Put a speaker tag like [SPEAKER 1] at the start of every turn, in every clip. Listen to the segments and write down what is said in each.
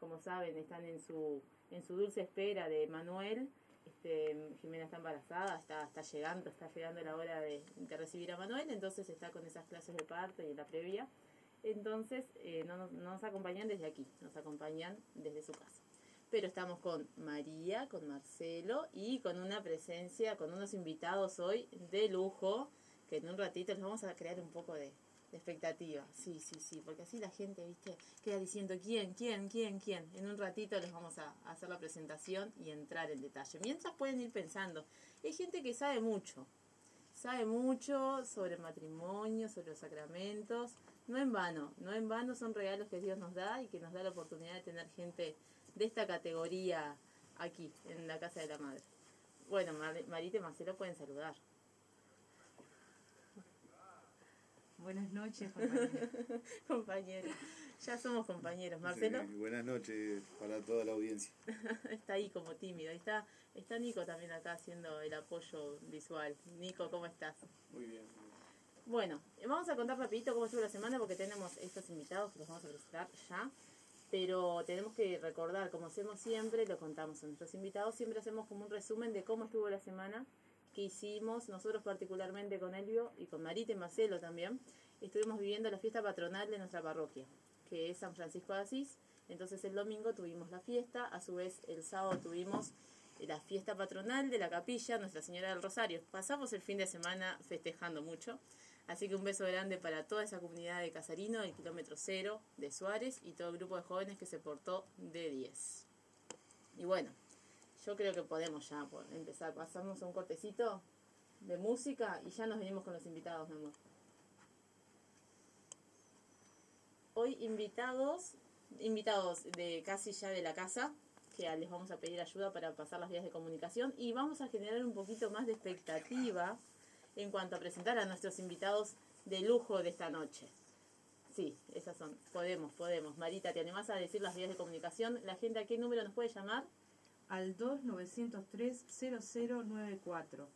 [SPEAKER 1] como saben, están en su, en su dulce espera de Manuel. Este, Jimena está embarazada, está, está llegando, está llegando la hora de, recibir a Manuel, entonces está con esas clases de parto y la previa. Entonces eh, no, nos, no nos acompañan desde aquí, nos acompañan desde su casa. Pero estamos con María, con Marcelo y con una presencia, con unos invitados hoy de lujo, que en un ratito les vamos a crear un poco de, de expectativa. Sí, sí, sí, porque así la gente, viste, queda diciendo quién, quién, quién, quién. En un ratito les vamos a hacer la presentación y entrar en detalle. Mientras pueden ir pensando, hay gente que sabe mucho, sabe mucho sobre el matrimonio, sobre los sacramentos. No en vano, no en vano son regalos que Dios nos da y que nos da la oportunidad de tener gente de esta categoría aquí, en la casa de la madre. Bueno, Mar- Marita y Marcelo pueden saludar.
[SPEAKER 2] Buenas noches, compañeros.
[SPEAKER 1] compañeros, ya somos compañeros. Marcelo
[SPEAKER 3] Sí, buenas noches para toda la audiencia.
[SPEAKER 1] está ahí como tímido. Está, está Nico también acá haciendo el apoyo visual. Nico, ¿cómo estás?
[SPEAKER 3] Muy bien.
[SPEAKER 1] Bueno, vamos a contar rapidito cómo estuvo la semana porque tenemos estos invitados que los vamos a presentar ya. Pero tenemos que recordar, como hacemos siempre, lo contamos a nuestros invitados, siempre hacemos como un resumen de cómo estuvo la semana, que hicimos, nosotros particularmente con Elvio y con Marita y Marcelo también, estuvimos viviendo la fiesta patronal de nuestra parroquia, que es San Francisco de Asís. Entonces el domingo tuvimos la fiesta, a su vez el sábado tuvimos la fiesta patronal de la capilla Nuestra Señora del Rosario. Pasamos el fin de semana festejando mucho. Así que un beso grande para toda esa comunidad de Casarino, el kilómetro cero de Suárez y todo el grupo de jóvenes que se portó de 10. Y bueno, yo creo que podemos ya por- empezar. Pasamos un cortecito de música y ya nos venimos con los invitados, mi amor. Hoy invitados, invitados de casi ya de la casa, que les vamos a pedir ayuda para pasar las vías de comunicación y vamos a generar un poquito más de expectativa en cuanto a presentar a nuestros invitados de lujo de esta noche. Sí, esas son. Podemos, podemos. Marita, ¿te animás a decir las vías de comunicación? ¿La gente a qué número nos puede llamar?
[SPEAKER 2] Al 2903-0094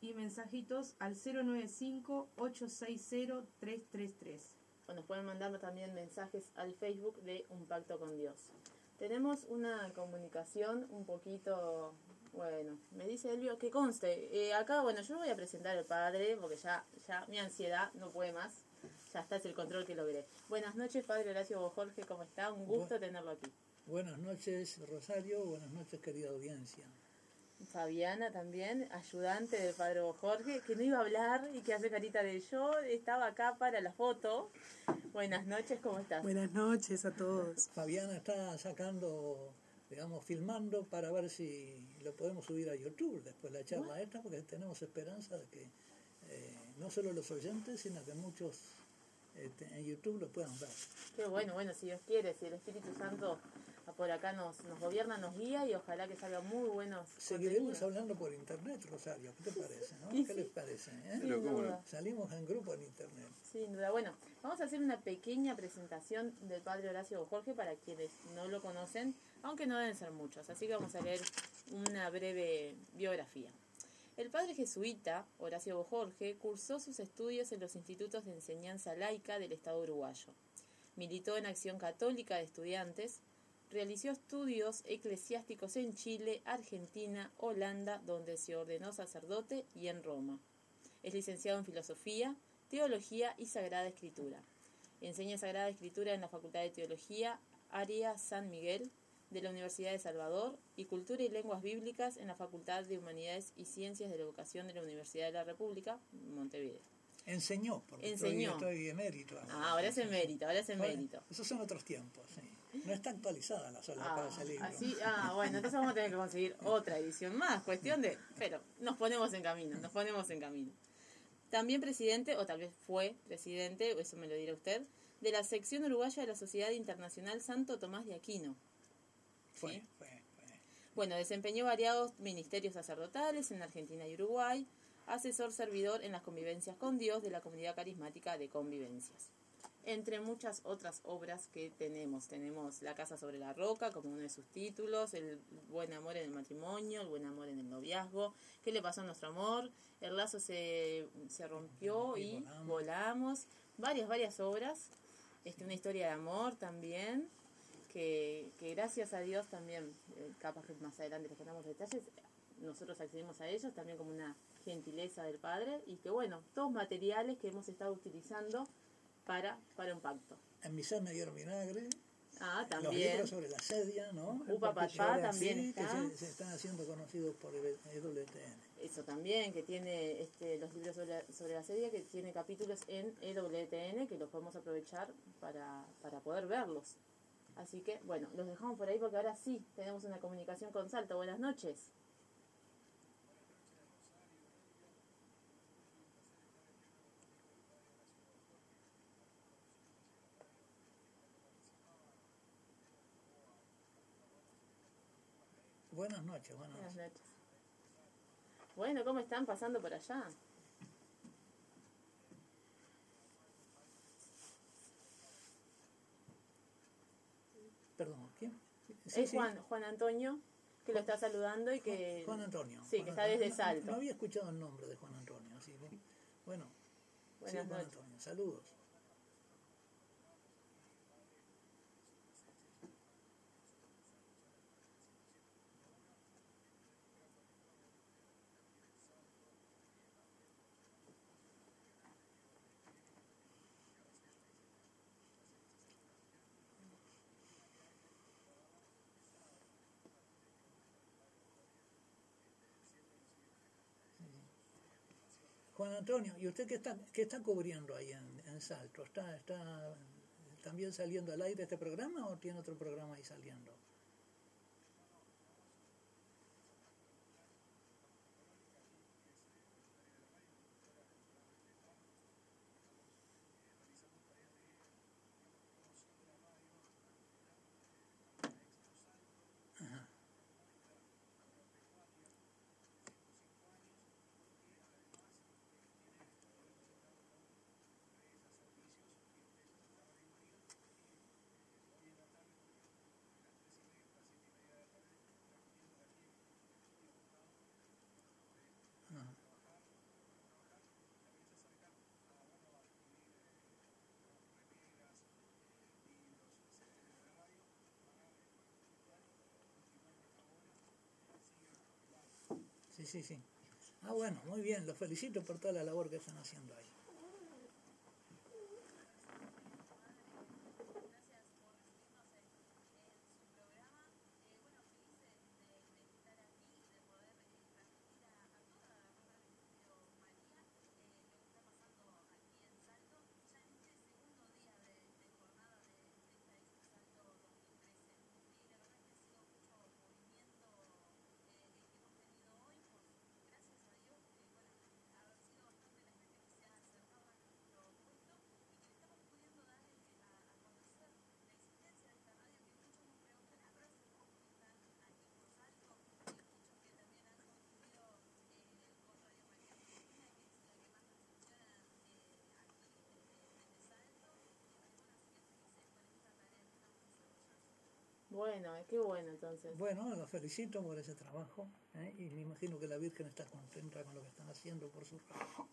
[SPEAKER 2] y mensajitos al 095-860-333.
[SPEAKER 1] O nos pueden mandar también mensajes al Facebook de Un Pacto con Dios. Tenemos una comunicación un poquito, bueno, me dice Elvio que conste. Eh, acá, bueno, yo voy a presentar al padre porque ya, ya mi ansiedad no puede más. Ya está, es el control que logré. Buenas noches, padre Horacio Jorge, ¿cómo está? Un gusto
[SPEAKER 4] Bu-
[SPEAKER 1] tenerlo aquí.
[SPEAKER 4] Buenas noches, Rosario. Buenas noches, querida audiencia.
[SPEAKER 1] Fabiana también, ayudante del padre Jorge, que no iba a hablar y que hace carita de yo, estaba acá para la foto. Buenas noches, ¿cómo estás?
[SPEAKER 5] Buenas noches a todos.
[SPEAKER 4] Fabiana está sacando, digamos, filmando para ver si lo podemos subir a YouTube después de la charla esta, porque tenemos esperanza de que eh, no solo los oyentes, sino que muchos este, en YouTube lo puedan ver.
[SPEAKER 1] Qué bueno, bueno, si Dios quiere, si el Espíritu Santo por acá nos, nos gobierna, nos guía y ojalá que salgan muy buenos.
[SPEAKER 4] Seguiremos
[SPEAKER 1] contenidos.
[SPEAKER 4] hablando por internet, Rosario. ¿Qué te parece? no? ¿Qué
[SPEAKER 1] sí.
[SPEAKER 4] les parece? eh?
[SPEAKER 1] Sin
[SPEAKER 3] Pero cómo no.
[SPEAKER 1] duda,
[SPEAKER 4] Salimos en grupo en internet.
[SPEAKER 1] sin duda. Bueno, vamos a hacer una pequeña presentación del padre Horacio Jorge para quienes no lo conocen, aunque no deben ser muchos. Así que vamos a leer una breve biografía. El padre jesuita, Horacio Jorge, cursó sus estudios en los institutos de enseñanza laica del Estado uruguayo. Militó en Acción Católica de Estudiantes, realizó estudios eclesiásticos en Chile, Argentina, Holanda, donde se ordenó sacerdote, y en Roma. Es licenciado en Filosofía, Teología y Sagrada Escritura. Enseña Sagrada Escritura en la Facultad de Teología, área San Miguel, de la Universidad de Salvador, y Cultura y Lenguas Bíblicas en la Facultad de Humanidades y Ciencias de la Educación de la Universidad de la República, Montevideo.
[SPEAKER 4] Enseñó, porque
[SPEAKER 1] Enseñó.
[SPEAKER 4] Estoy, estoy emérito.
[SPEAKER 1] Ah, ahora es emérito, ahora es emérito.
[SPEAKER 4] esos son otros tiempos, sí. No está actualizada la sola
[SPEAKER 1] Ah,
[SPEAKER 4] para libro.
[SPEAKER 1] así, ah, bueno, entonces vamos a tener que conseguir otra edición más. Cuestión de. Pero nos ponemos en camino, nos ponemos en camino. También presidente, o tal vez fue presidente, eso me lo dirá usted, de la sección uruguaya de la Sociedad Internacional Santo Tomás de Aquino.
[SPEAKER 4] Fue, fue, fue.
[SPEAKER 1] Bueno, desempeñó variados ministerios sacerdotales en Argentina y Uruguay, asesor servidor en las convivencias con Dios de la comunidad carismática de convivencias. Entre muchas otras obras que tenemos, tenemos La Casa sobre la Roca como uno de sus títulos, El Buen Amor en el Matrimonio, El Buen Amor en el Noviazgo, ¿Qué le pasó a nuestro amor? El lazo se, se rompió
[SPEAKER 4] Y
[SPEAKER 1] y,
[SPEAKER 4] volamos.
[SPEAKER 1] volamos. Varias, varias obras. Este, una historia de amor también. que, que gracias a Dios también, eh, capaz que más adelante les contamos detalles, nosotros accedimos a ellos también como una gentileza del Padre y que bueno, todos materiales que hemos estado utilizando para, para un pacto.
[SPEAKER 6] En mi ser me dieron vinagre.
[SPEAKER 1] Ah,
[SPEAKER 6] Los
[SPEAKER 1] también.
[SPEAKER 6] libros sobre la sedia, ¿no?
[SPEAKER 1] Upa Papá también
[SPEAKER 6] que se, se están haciendo conocidos por el EWTN.
[SPEAKER 1] Eso también, que tiene este, los libros sobre la, sobre la serie, que tiene capítulos en EWTN, que los podemos aprovechar para, para poder verlos. Así que, bueno, los dejamos por ahí porque ahora sí tenemos una comunicación con Salto. Buenas noches.
[SPEAKER 6] Buenas noches, buenas
[SPEAKER 1] Buenas
[SPEAKER 6] noches.
[SPEAKER 1] Bueno, ¿cómo están pasando por allá?
[SPEAKER 6] Perdón, ¿quién? Sí,
[SPEAKER 1] es
[SPEAKER 6] sí.
[SPEAKER 1] Juan, Juan Antonio, que lo está saludando y que...
[SPEAKER 6] Juan Antonio.
[SPEAKER 1] Sí,
[SPEAKER 6] Juan
[SPEAKER 1] que está
[SPEAKER 6] Antonio.
[SPEAKER 1] desde Salto.
[SPEAKER 6] No, había escuchado el nombre de Juan Antonio, así que, bueno. sí,
[SPEAKER 1] Buenas
[SPEAKER 6] Juan
[SPEAKER 1] noches.
[SPEAKER 6] Antonio, saludos. Juan Antonio, ¿y usted qué está, qué está cubriendo ahí en, Salto? ¿Está, ¿Está también saliendo al aire este programa o tiene otro programa ahí saliendo? Sí, sí, sí. Ah, bueno, muy bien, los felicito por toda la labor que están haciendo ahí.
[SPEAKER 1] Bueno, eh, qué bueno entonces.
[SPEAKER 6] Bueno, los felicito por ese trabajo ¿eh? y me imagino que la Virgen está contenta con lo que están haciendo por su trabajo.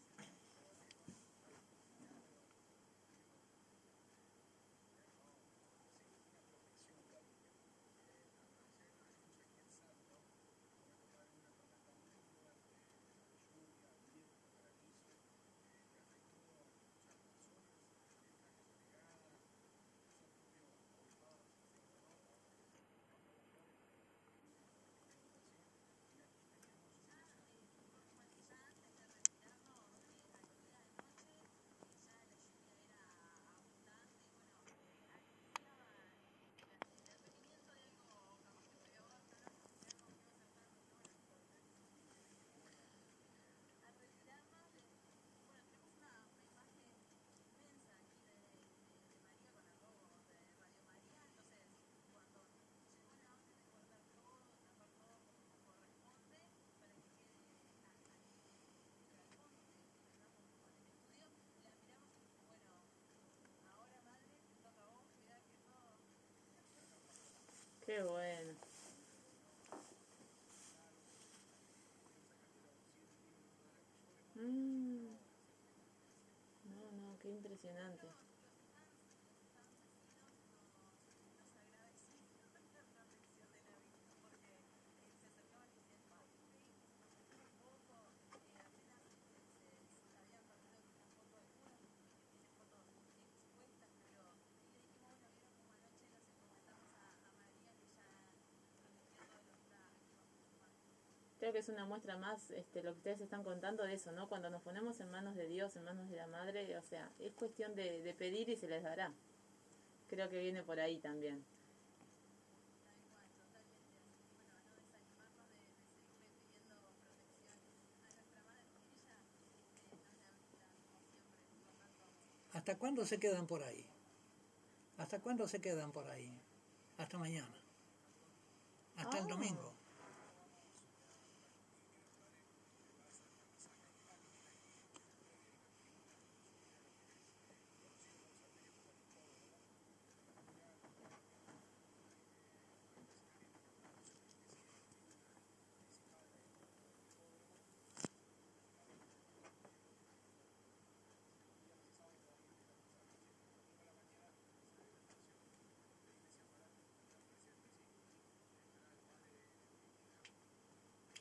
[SPEAKER 1] Qué bueno. Mm. No, no, qué impresionante. Creo que es una muestra más este, lo que ustedes están contando de eso, ¿no? Cuando nos ponemos en manos de Dios, en manos de la Madre, o sea, es cuestión de, de pedir y se les dará. Creo que viene por ahí también.
[SPEAKER 4] ¿Hasta cuándo se quedan por ahí? ¿Hasta cuándo se quedan por ahí? Hasta mañana. Hasta el
[SPEAKER 1] Ah.
[SPEAKER 4] domingo.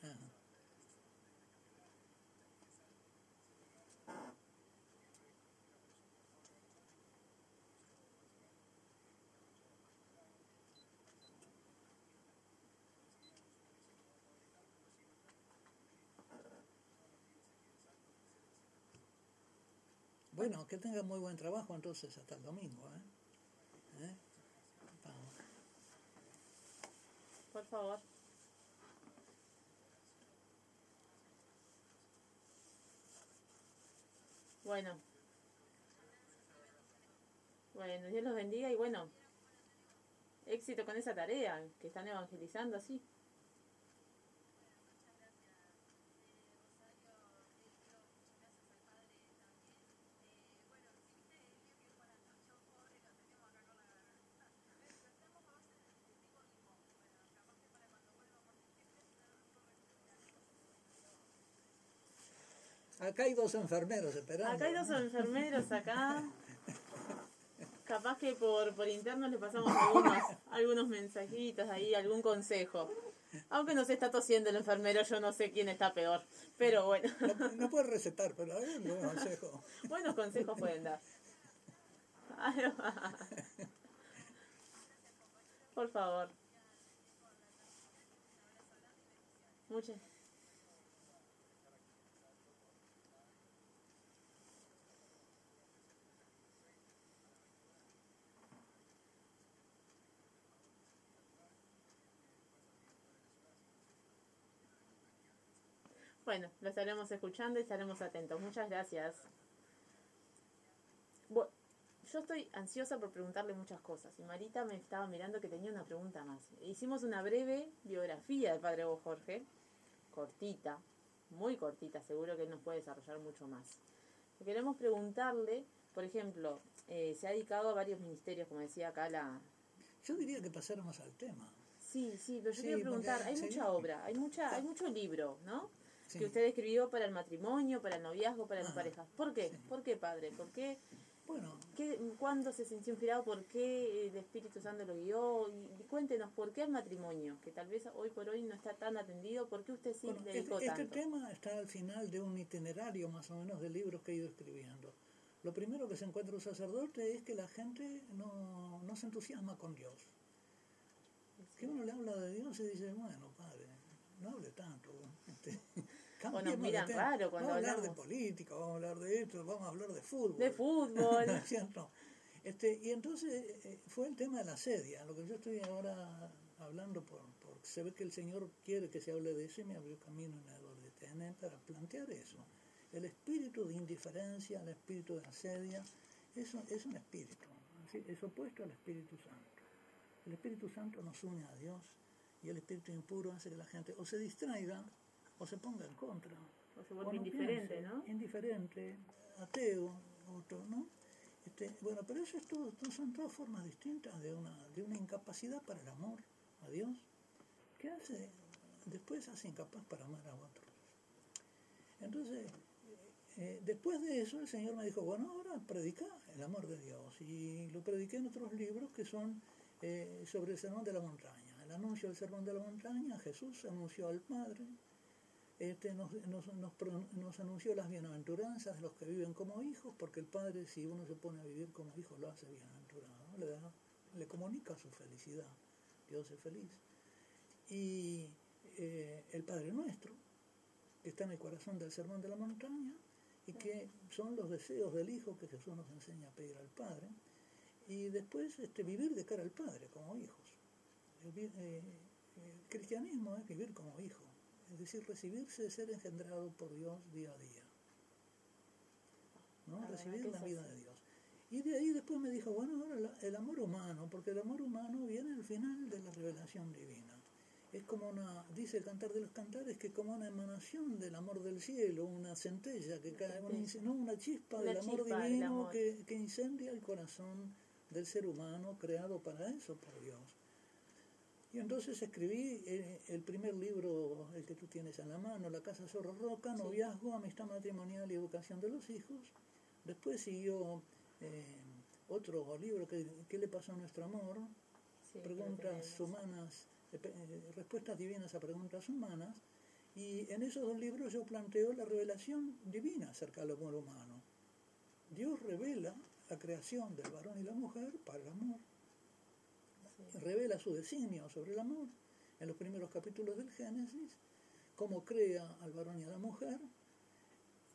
[SPEAKER 4] Ajá. Bueno, que tenga muy buen trabajo entonces hasta el domingo. ¿eh? ¿Eh? Vamos.
[SPEAKER 1] Por favor. Bueno. Bueno, Dios los bendiga y bueno, éxito con esa tarea, que están evangelizando así.
[SPEAKER 4] Acá hay dos enfermeros esperando.
[SPEAKER 1] Acá hay dos enfermeros acá. Capaz que por, por interno le pasamos algunos, algunos mensajitos ahí, algún consejo. Aunque nos está tosiendo el enfermero, yo no sé quién está peor. Pero bueno,
[SPEAKER 4] No, no puede recetar, pero hay un buen consejo.
[SPEAKER 1] buenos consejos pueden dar. Por favor. Muchas. Bueno, lo estaremos escuchando y estaremos atentos. Muchas gracias. Bu- yo estoy ansiosa por preguntarle muchas cosas y Marita me estaba mirando que tenía una pregunta más. Hicimos una breve biografía del padre Hugo Jorge, cortita, muy cortita, seguro que él nos puede desarrollar mucho más. Queremos preguntarle, por ejemplo, eh, se ha dedicado a varios ministerios, como decía acá la...
[SPEAKER 4] Yo diría que pasáramos al tema.
[SPEAKER 1] Sí, sí, pero yo
[SPEAKER 4] Sí,
[SPEAKER 1] quiero preguntar, hay mucha obra, hay mucha, hay mucho libro, ¿no?
[SPEAKER 4] Sí.
[SPEAKER 1] que usted escribió para el matrimonio, para el noviazgo, para las
[SPEAKER 4] Ah,
[SPEAKER 1] parejas. ¿Por qué?
[SPEAKER 4] sí.
[SPEAKER 1] ¿Por qué, padre? ¿Por qué?
[SPEAKER 4] Bueno,
[SPEAKER 1] qué ¿Cuándo se sintió inspirado? ¿Por qué el Espíritu Santo lo guió? Y, y cuéntenos, ¿por qué el matrimonio? Que tal vez hoy por hoy no está tan atendido. ¿Por qué usted sí
[SPEAKER 4] bueno,
[SPEAKER 1] le
[SPEAKER 4] este,
[SPEAKER 1] dedicó
[SPEAKER 4] este
[SPEAKER 1] tanto?
[SPEAKER 4] tema está al final de un itinerario más o menos de libros que he ido escribiendo. Lo primero que se encuentra un sacerdote es que la gente no, no se entusiasma con Dios. Que uno le habla de Dios y dice, bueno, padre, no hable tanto. Este,
[SPEAKER 1] miran raro cuando
[SPEAKER 4] vamos a hablar de política, vamos a hablar de esto, vamos a hablar de fútbol.
[SPEAKER 1] De fútbol.
[SPEAKER 4] ¿No es cierto? Este, y entonces eh, fue el tema de la sedia, lo que yo estoy ahora hablando, por, por- se ve que el Señor quiere que se hable de eso y me abrió camino en el de tener para plantear eso. El espíritu de indiferencia, el espíritu de asedia, eso es un espíritu, es opuesto al Espíritu Santo. El Espíritu Santo nos une a Dios y el espíritu impuro hace que la gente o se distraiga o se ponga en contra.
[SPEAKER 1] O se
[SPEAKER 4] o
[SPEAKER 1] vuelve
[SPEAKER 4] no
[SPEAKER 1] indiferente,
[SPEAKER 4] piense,
[SPEAKER 1] ¿no?
[SPEAKER 4] Indiferente, ateo, otro, ¿no? Este, bueno, pero eso es todo, son todas formas distintas de una, de una incapacidad para el amor a Dios, que hace, después hace incapaz para amar a otros. Entonces, eh, después de eso el Señor me dijo, bueno, ahora predica el amor de Dios. Y lo prediqué en otros libros que son eh, sobre el sermón de la montaña. El anuncio del sermón de la montaña, Jesús anunció al Padre, este, nos, nos, nos, nos anunció las bienaventuranzas de los que viven como hijos, porque el Padre, si uno se pone a vivir como hijo, lo hace bienaventurado, le comunica su felicidad. Dios es feliz. Y eh, el Padre Nuestro, que está en el corazón del Sermón de la Montaña, y que son los deseos del Hijo que Jesús nos enseña a pedir al Padre, y después este, vivir de cara al Padre como hijos. El, vi- eh, el cristianismo es vivir como hijo, es decir, recibirse, ser engendrado por Dios día a día. ¿no?
[SPEAKER 1] La
[SPEAKER 4] Recibir la
[SPEAKER 1] es
[SPEAKER 4] vida de Dios. Y de ahí después me dijo, bueno, ahora el amor humano, porque el amor humano viene al final de la revelación divina. Es como una, dice el cantar de los cantares, que como una emanación del amor del cielo, una centella que cae, un inc- no, una chispa
[SPEAKER 1] Una
[SPEAKER 4] del amor
[SPEAKER 1] chispa
[SPEAKER 4] divino
[SPEAKER 1] amor.
[SPEAKER 4] Que, que incendia el corazón del ser humano creado para eso por Dios. Y entonces escribí eh, el primer libro, el que tú tienes en la mano, La Casa Zorro Roca. Noviazgo, Amistad Matrimonial y Educación de los Hijos. Después siguió eh, otro libro, que, ¿Qué le pasó a nuestro amor?
[SPEAKER 1] Sí,
[SPEAKER 4] preguntas humanas, eh, respuestas divinas a preguntas humanas. Y en esos dos libros yo planteo la revelación divina acerca del amor humano. Dios revela la creación del varón y la mujer para el amor
[SPEAKER 1] Sí.
[SPEAKER 4] revela su designio sobre el amor en los primeros capítulos del Génesis, cómo crea al varón y a la mujer.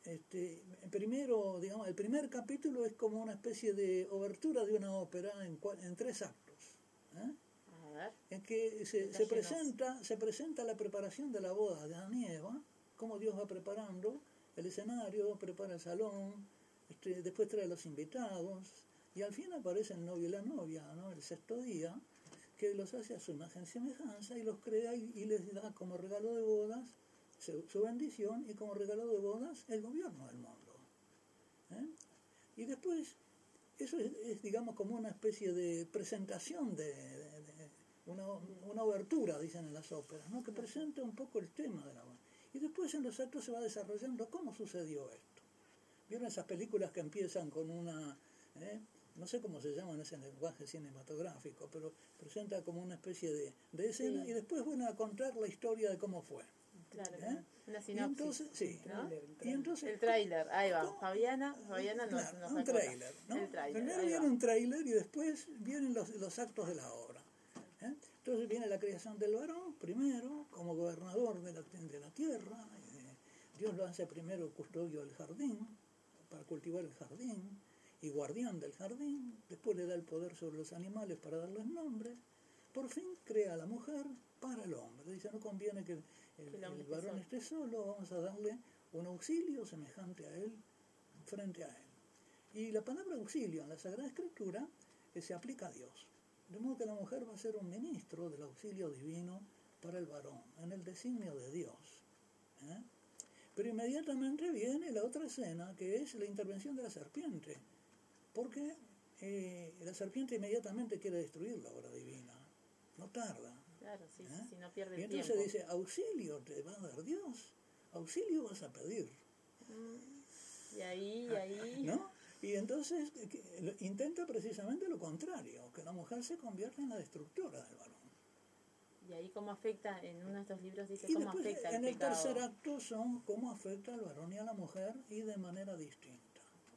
[SPEAKER 4] Este, primero, digamos, el primer capítulo es como una especie de obertura de una ópera en, tres actos, ¿eh?
[SPEAKER 1] A ver,
[SPEAKER 4] en que se, presenta, se presenta la preparación de la boda de Adán y Eva, cómo Dios va preparando el escenario, prepara el salón, este, después trae a los invitados, y al fin aparece el novio y la novia, ¿no? el sexto día, que los hace a su imagen y semejanza y los crea y, les da como regalo de bodas su, bendición y como regalo de bodas el gobierno del mundo. ¿eh? Y después, eso es, digamos como una especie de presentación de, una, una obertura, dicen en las óperas, ¿no? que presenta un poco el tema de la boda. Y después en los actos se va desarrollando cómo sucedió esto. ¿Vieron esas películas que empiezan con una, eh? No sé cómo se llama en ese lenguaje cinematográfico, pero presenta como una especie de, de escena
[SPEAKER 1] Sí.
[SPEAKER 4] y después van a contar la historia de cómo fue.
[SPEAKER 1] claro,
[SPEAKER 4] ¿Eh?
[SPEAKER 1] una
[SPEAKER 4] Y
[SPEAKER 1] sinopsis.
[SPEAKER 4] entonces, sí,
[SPEAKER 1] ¿no?
[SPEAKER 4] y entonces,
[SPEAKER 1] El tráiler, ahí va.
[SPEAKER 4] ¿cómo?
[SPEAKER 1] Fabiana, Fabiana nos,
[SPEAKER 4] Claro,
[SPEAKER 1] nos
[SPEAKER 4] un tráiler, ¿no?
[SPEAKER 1] El tráiler,
[SPEAKER 4] Primero viene un tráiler y después vienen los, los actos de la obra. ¿eh? Entonces viene la creación del varón, primero, como gobernador de la, de la tierra. eh, Dios lo hace primero custodio del jardín, para cultivar el jardín, y guardián del jardín. Después le da el poder sobre los animales para darles nombre. Por fin crea a la mujer para el hombre. Dice, no conviene que el, varón esté solo, vamos a darle un auxilio semejante a él, frente a él. Y la palabra auxilio en la Sagrada Escritura eh, se aplica a Dios. De modo que la mujer va a ser un ministro del auxilio divino para el varón, en el designio de Dios. ¿eh? Pero inmediatamente viene la otra escena, que es la intervención de la serpiente. Porque eh, la serpiente inmediatamente quiere destruir la obra divina. No tarda.
[SPEAKER 1] Claro, sí, sí,
[SPEAKER 4] ¿eh?
[SPEAKER 1] no pierde
[SPEAKER 4] Y
[SPEAKER 1] el
[SPEAKER 4] entonces
[SPEAKER 1] tiempo.
[SPEAKER 4] dice, auxilio te va a dar Dios. Auxilio vas a pedir.
[SPEAKER 1] Y ahí, y ahí.
[SPEAKER 4] ¿no? Y entonces lo- intenta precisamente lo contrario, que la mujer se convierta en la destructora del varón.
[SPEAKER 1] Y ahí cómo afecta, en uno de estos libros dice
[SPEAKER 4] Y
[SPEAKER 1] cómo
[SPEAKER 4] después
[SPEAKER 1] afecta
[SPEAKER 4] en
[SPEAKER 1] el
[SPEAKER 4] el
[SPEAKER 1] pecado.
[SPEAKER 4] tercer acto son cómo afecta al varón y a la mujer y de manera distinta.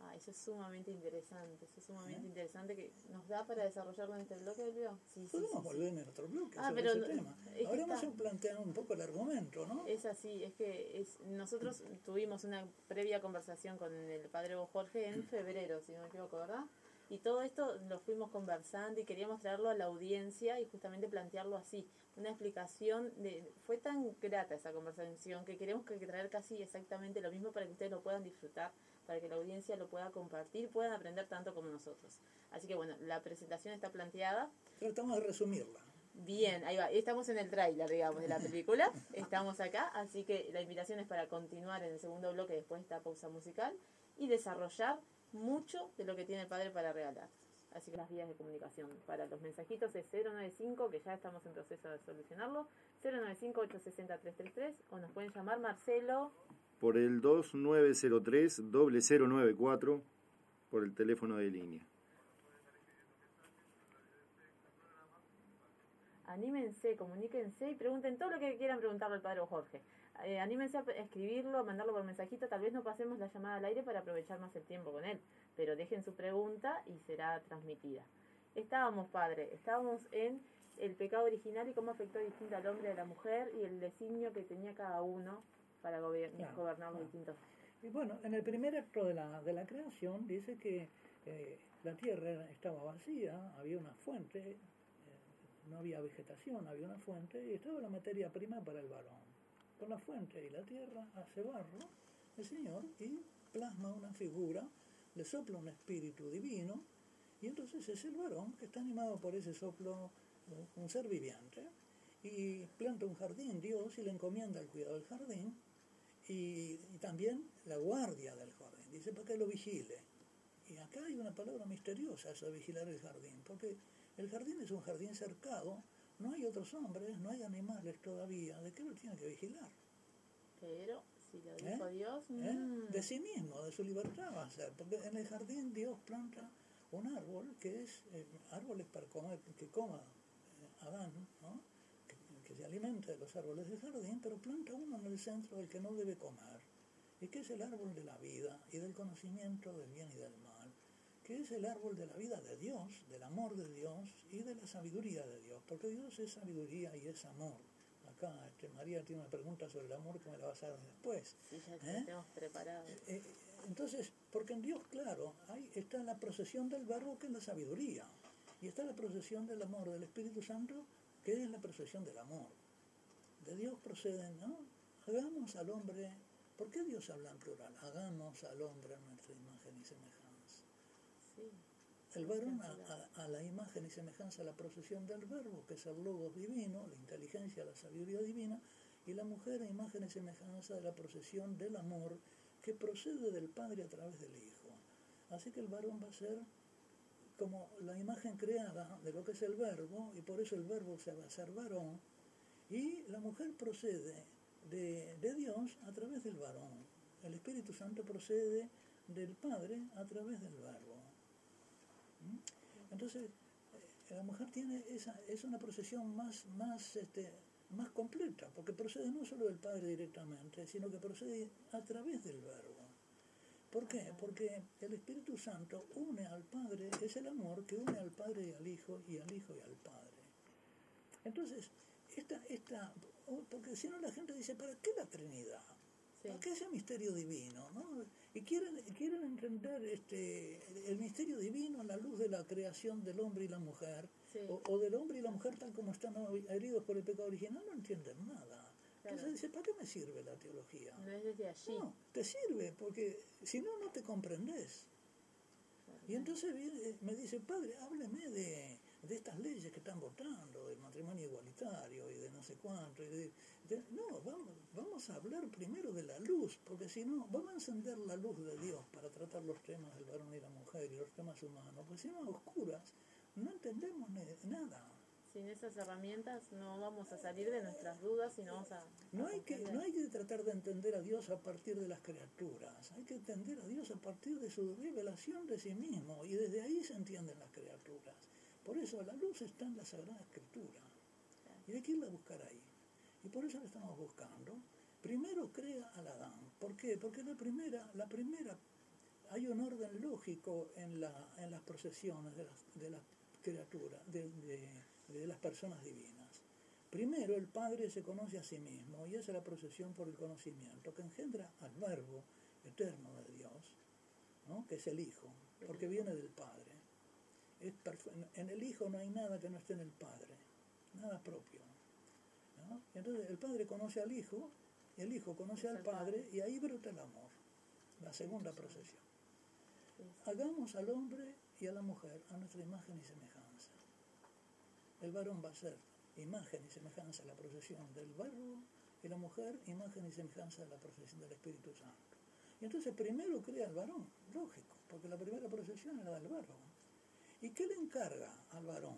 [SPEAKER 1] Ah, eso es sumamente interesante, eso es sumamente
[SPEAKER 4] ¿Eh?
[SPEAKER 1] interesante que nos da para desarrollarlo en este bloque del video. Sí,
[SPEAKER 4] Podemos
[SPEAKER 1] sí, sí.
[SPEAKER 4] volver en otro bloque
[SPEAKER 1] Ah,
[SPEAKER 4] sobre
[SPEAKER 1] pero
[SPEAKER 4] ese
[SPEAKER 1] no-
[SPEAKER 4] tema.
[SPEAKER 1] es que
[SPEAKER 4] Ahora vamos
[SPEAKER 1] está-
[SPEAKER 4] a plantear un poco el argumento, ¿no?
[SPEAKER 1] Es así, es que es, nosotros tuvimos una previa conversación con el padre Jorge en febrero, si no me equivoco, ¿verdad? Y todo esto lo fuimos conversando y queríamos traerlo a la audiencia y justamente plantearlo así. Una explicación de... Fue tan grata esa conversación que queremos que traer casi exactamente lo mismo para que ustedes lo puedan disfrutar, para que la audiencia lo pueda compartir, puedan aprender tanto como nosotros. Así que bueno, la presentación está planteada.
[SPEAKER 4] Tratamos de resumirla.
[SPEAKER 1] Bien, ahí va. Estamos en el tráiler, digamos, de la película. Estamos acá, así que la invitación es para continuar en el segundo bloque después de esta pausa musical y desarrollar mucho de lo que tiene el padre para regalar. Así que las vías de comunicación para los mensajitos es 095, que ya estamos en proceso de solucionarlo, 095-860-333, o nos pueden llamar Marcelo,
[SPEAKER 3] Por el 2903-0094, por el teléfono de línea.
[SPEAKER 1] anímense, comuníquense y pregunten todo lo que quieran preguntarle al padre Jorge. Eh, anímense a escribirlo, a mandarlo por mensajito. Tal vez no pasemos la llamada al aire para aprovechar más el tiempo con él, pero dejen su pregunta y será transmitida. Estábamos, padre, estábamos en el pecado original y cómo afectó distinto al hombre y a la mujer y el designio que tenía cada uno para gober-
[SPEAKER 4] Claro,
[SPEAKER 1] gobernar los distintos.
[SPEAKER 4] Y bueno, en el primer acto de la, de la creación dice que eh, la tierra estaba vacía, había una fuente, eh, no había vegetación, había una fuente y estaba la materia prima para el varón. Con la fuente y la tierra hace barro el Señor y plasma una figura, le sopla un espíritu divino y entonces es el varón que está animado por ese soplo, eh, un ser viviente, y planta un jardín, Dios, y le encomienda el cuidado del jardín y, y también la guardia del jardín. Dice para que lo vigile. Y acá hay una palabra misteriosa, eso de vigilar el jardín, porque el jardín es un jardín cercado, no hay otros hombres, no hay animales todavía, ¿de qué lo tiene que vigilar?
[SPEAKER 1] Pero si lo
[SPEAKER 4] ¿Eh?
[SPEAKER 1] dijo Dios,
[SPEAKER 4] ¿Eh?
[SPEAKER 1] mm,
[SPEAKER 4] De sí mismo, de su libertad va a ser, porque en el jardín Dios planta un árbol que es eh, árboles para comer, que coma Adán, ¿no? Que, se alimente de los árboles del jardín, pero planta uno en el centro del que no debe comer, y que es el árbol de la vida y del conocimiento del bien y del mal, que es el árbol de la vida de Dios, del amor de Dios y de la sabiduría de Dios, porque Dios es sabiduría y es amor. Acá este, María tiene una pregunta sobre el amor que me la vas a dar después.
[SPEAKER 1] sí, ya
[SPEAKER 4] ¿Eh?
[SPEAKER 1] tenemos preparado.
[SPEAKER 4] Eh, entonces, porque en Dios, claro, hay, está la procesión del verbo que es la sabiduría, y está la procesión del amor del Espíritu Santo que es la procesión del amor. De Dios proceden, ¿no? Hagamos al hombre, ¿por qué Dios habla en plural? Hagamos al hombre a nuestra imagen y semejanza.
[SPEAKER 1] Sí.
[SPEAKER 4] El varón a, a- a la imagen y semejanza, la procesión del verbo, que es el logos divino, la inteligencia, la sabiduría divina, y la mujer a imagen y semejanza de la procesión del amor, que procede del Padre a través del Hijo. Así que el varón va a ser como la imagen creada de lo que es el verbo, y por eso el verbo se va a ser varón, y la mujer procede de, de Dios a través del varón. El Espíritu Santo procede del Padre a través del verbo. ¿Mm? Entonces, eh, la mujer tiene esa, es una procesión más, más, este, más completa, porque procede no solo del Padre directamente, sino que procede a través del verbo. ¿Por qué? Porque el Espíritu Santo une al Padre, es el amor que une al Padre y al Hijo, y al Hijo y al Padre. Entonces, esta, esta, porque si no la gente dice, ¿para qué la Trinidad? ¿Para qué ese misterio divino? ¿no? Y quieren, quieren entender este, el misterio divino a la luz de la creación del hombre y la mujer,
[SPEAKER 1] Sí.
[SPEAKER 4] o, o del hombre y la mujer tal como están heridos por el pecado original, no entienden nada. Entonces dice, ¿para qué me sirve la teología?
[SPEAKER 1] No es desde allí.
[SPEAKER 4] No, te sirve, porque si no, no te comprendes. Y entonces viene- me dice, padre, hábleme de, de estas leyes que están votando, del matrimonio igualitario y de no sé cuánto. y de- de- no, vamos, vamos a hablar primero de la luz, porque si no, vamos a encender la luz de Dios para tratar los temas del varón y la mujer y los temas humanos, porque si no, a oscuras, no entendemos nada.
[SPEAKER 1] Sin esas herramientas no vamos a salir de nuestras dudas y no vamos a...
[SPEAKER 4] No hay, que, no hay que tratar de entender a Dios a partir de las criaturas, hay que entender a Dios a partir de su revelación de sí mismo y desde ahí se entienden las criaturas. Por eso la luz está en la Sagrada Escritura y hay que irla a buscar ahí. Y por eso la estamos buscando. Primero crea al Adán. ¿Por qué? Porque la primera, la primera, hay un orden lógico en, la, en las procesiones de las, de las criaturas, de, de- de las personas divinas. Primero el Padre se conoce a sí mismo y esa es la procesión por el conocimiento que engendra al Verbo eterno de Dios, ¿no? que es el Hijo, porque viene del Padre. Es en el Hijo no hay nada que no esté en el Padre, nada propio. entonces el Padre conoce al Hijo, y el Hijo conoce al
[SPEAKER 1] Padre.
[SPEAKER 4] Y ahí brota el amor, la segunda procesión. Hagamos al hombre y a la mujer a nuestra imagen y semejanza. El varón va a ser imagen y semejanza de la procesión del verbo y la mujer imagen y semejanza de la procesión del Espíritu Santo. Y entonces primero crea al varón, lógico, porque la primera procesión era del verbo. ¿Y qué le encarga al varón?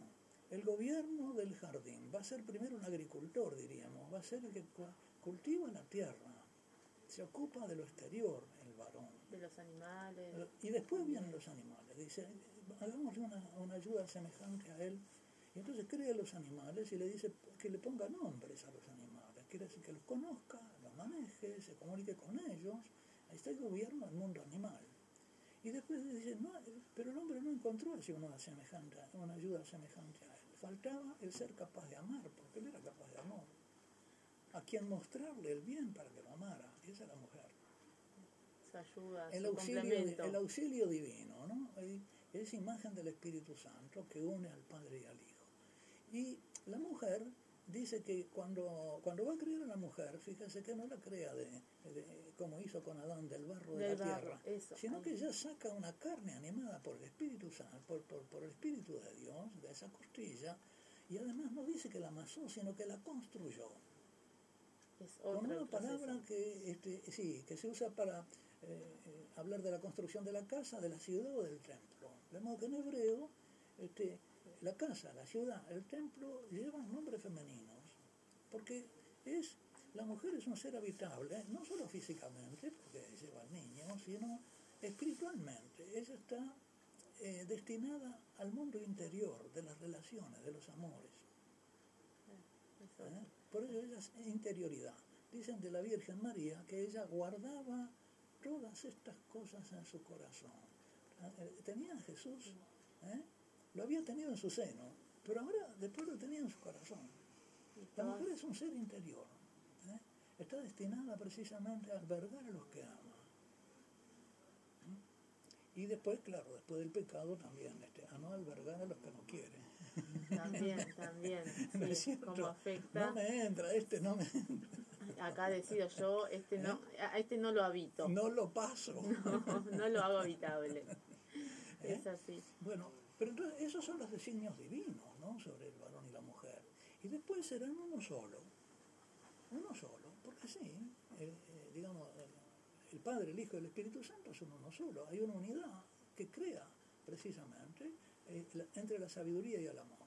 [SPEAKER 4] El gobierno del jardín. Va a ser primero un agricultor, diríamos, va a ser el que cu- cultiva la tierra. Se ocupa de lo exterior, el varón.
[SPEAKER 1] De los animales.
[SPEAKER 4] Y después vienen los animales. Dice, hagámosle una, una ayuda semejante a él. Y entonces crea los animales y le dice que le ponga nombres a los animales. Quiere decir que los conozca, los maneje, se comunique con ellos. Ahí está el gobierno del mundo animal. Y después dice, no, pero el hombre no encontró así una, semejante, una ayuda semejante a él. faltaba el ser capaz de amar, porque él era capaz de amor. A quien mostrarle el bien para que lo amara, y esa es la mujer.
[SPEAKER 1] Su ayuda,
[SPEAKER 4] El
[SPEAKER 1] su
[SPEAKER 4] auxilio, el auxilio divino, ¿no? Eh, Es imagen del Espíritu Santo que une al Padre y al Hijo. Y la mujer dice que cuando, cuando va a crear a la mujer, fíjense que no la crea de, de- como hizo con Adán del barro de
[SPEAKER 1] Del
[SPEAKER 4] la
[SPEAKER 1] barro,
[SPEAKER 4] tierra,
[SPEAKER 1] eso,
[SPEAKER 4] sino
[SPEAKER 1] ahí.
[SPEAKER 4] que ella saca una carne animada por el Espíritu Santo, por, por, por el Espíritu de Dios, de esa costilla, y además no dice que la amasó, sino que la construyó.
[SPEAKER 1] Es
[SPEAKER 4] Con una palabra que, este, sí, que se usa para eh, eh, hablar de la construcción de la casa, de la ciudad o del templo. De modo que en hebreo, este, la casa, la ciudad, el templo llevan nombres femeninos, porque es la mujer es un ser habitable, no solo físicamente, porque lleva al niño, sino espiritualmente. Ella está eh, destinada al mundo interior, de las relaciones, de los amores. ¿eh? Por eso ella es interioridad. Dicen de la Virgen María que ella guardaba todas estas cosas en su corazón. Eh, Tenía a Jesús, ¿eh? Lo había tenido en su seno, pero ahora después lo tenía en su corazón. La mujer es un ser interior. ¿eh? Está destinada precisamente a albergar a los que ama. ¿Mm? Y después, claro, después del pecado también, este, a no albergar a los que no quiere.
[SPEAKER 1] También, también. Como afecta.
[SPEAKER 4] No me entra, este no me entra.
[SPEAKER 1] Acá decido yo, este no, a este no lo habito.
[SPEAKER 4] No lo paso.
[SPEAKER 1] No, no lo hago habitable.
[SPEAKER 4] ¿Eh?
[SPEAKER 1] Es así.
[SPEAKER 4] Bueno, pero entonces esos son los designios divinos, ¿no? Sobre el varón y la mujer. Y después serán uno solo. Uno solo, porque sí, eh, digamos, el, Padre, el Hijo y el Espíritu Santo son uno solo. Hay una unidad que crea precisamente eh, entre la sabiduría y el amor.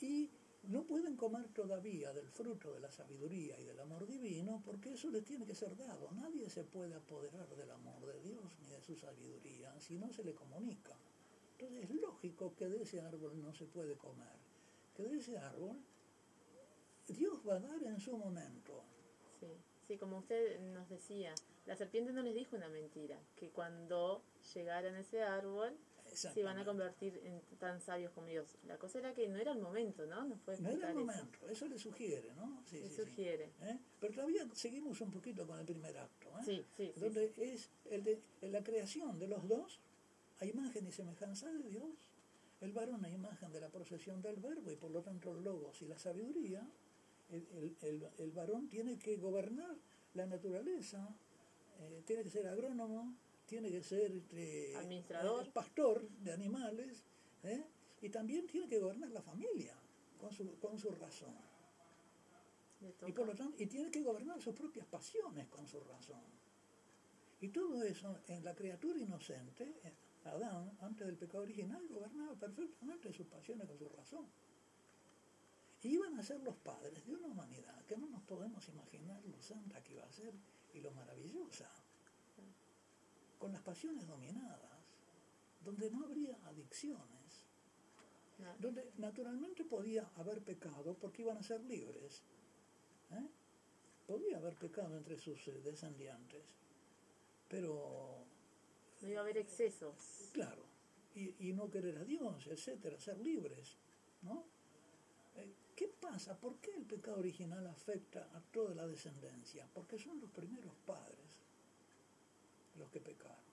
[SPEAKER 4] Y no pueden comer todavía del fruto de la sabiduría y del amor divino porque eso les tiene que ser dado. Nadie se puede apoderar del amor de Dios ni de su sabiduría si no se le comunica. Entonces es lógico que de ese árbol no se puede comer, que de ese árbol Dios va a dar en su momento.
[SPEAKER 1] Sí. sí, como usted nos decía, la serpiente no les dijo una mentira, que cuando llegaran a ese árbol se iban a convertir en tan sabios como Dios. La cosa era que no era el momento, ¿no? Puede
[SPEAKER 4] No era el
[SPEAKER 1] eso.
[SPEAKER 4] momento, eso le sugiere, ¿no? Sí,
[SPEAKER 1] Le
[SPEAKER 4] sí, sí.
[SPEAKER 1] sugiere.
[SPEAKER 4] ¿Eh? Pero todavía seguimos un poquito con el primer acto. ¿eh?
[SPEAKER 1] Sí, sí, sí.
[SPEAKER 4] donde es el de, la creación de los dos a imagen y semejanza de Dios, el varón a imagen de la procesión del verbo y por lo tanto el logos y la sabiduría, el, el- el- el varón tiene que gobernar la naturaleza, eh, tiene que ser agrónomo, tiene que ser este,
[SPEAKER 1] Administrador.
[SPEAKER 4] eh, pastor de animales, ¿eh? y también tiene que gobernar la familia con su, con su razón. Y por lo tanto, y tiene que gobernar sus propias pasiones con su razón. Y todo eso en la criatura inocente, eh, Adán, antes del pecado original, gobernaba perfectamente sus pasiones con su razón. Y iban a ser los padres de una humanidad que no nos podemos imaginar lo santa que iba a ser y lo maravillosa. Con las pasiones dominadas, donde no habría adicciones,
[SPEAKER 1] No,
[SPEAKER 4] donde naturalmente podía haber pecado porque iban a ser libres. ¿eh? Podía haber pecado entre sus eh, descendientes, pero
[SPEAKER 1] no iba a haber excesos.
[SPEAKER 4] claro, y, y no querer a Dios, etcétera, ser libres, ¿no? Eh, ¿Qué pasa? ¿Por qué el pecado original afecta a toda la descendencia? Porque son los primeros padres los que pecaron.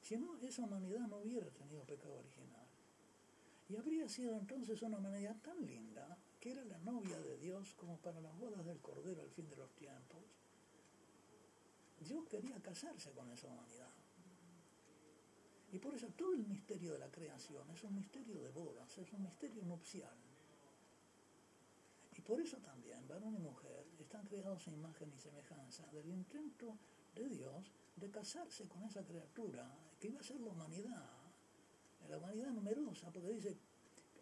[SPEAKER 4] Si no, esa humanidad no hubiera tenido pecado original. Y habría sido entonces una humanidad tan linda, que era la novia de Dios como para las bodas del Cordero al fin de los tiempos. Dios quería casarse con esa humanidad. Y por eso todo el misterio de la creación es un misterio de bodas, es un misterio nupcial. Y por eso también, varón y mujer están creados a imagen y semejanza del intento de Dios de casarse con esa criatura que iba a ser la humanidad, la humanidad numerosa, porque dice,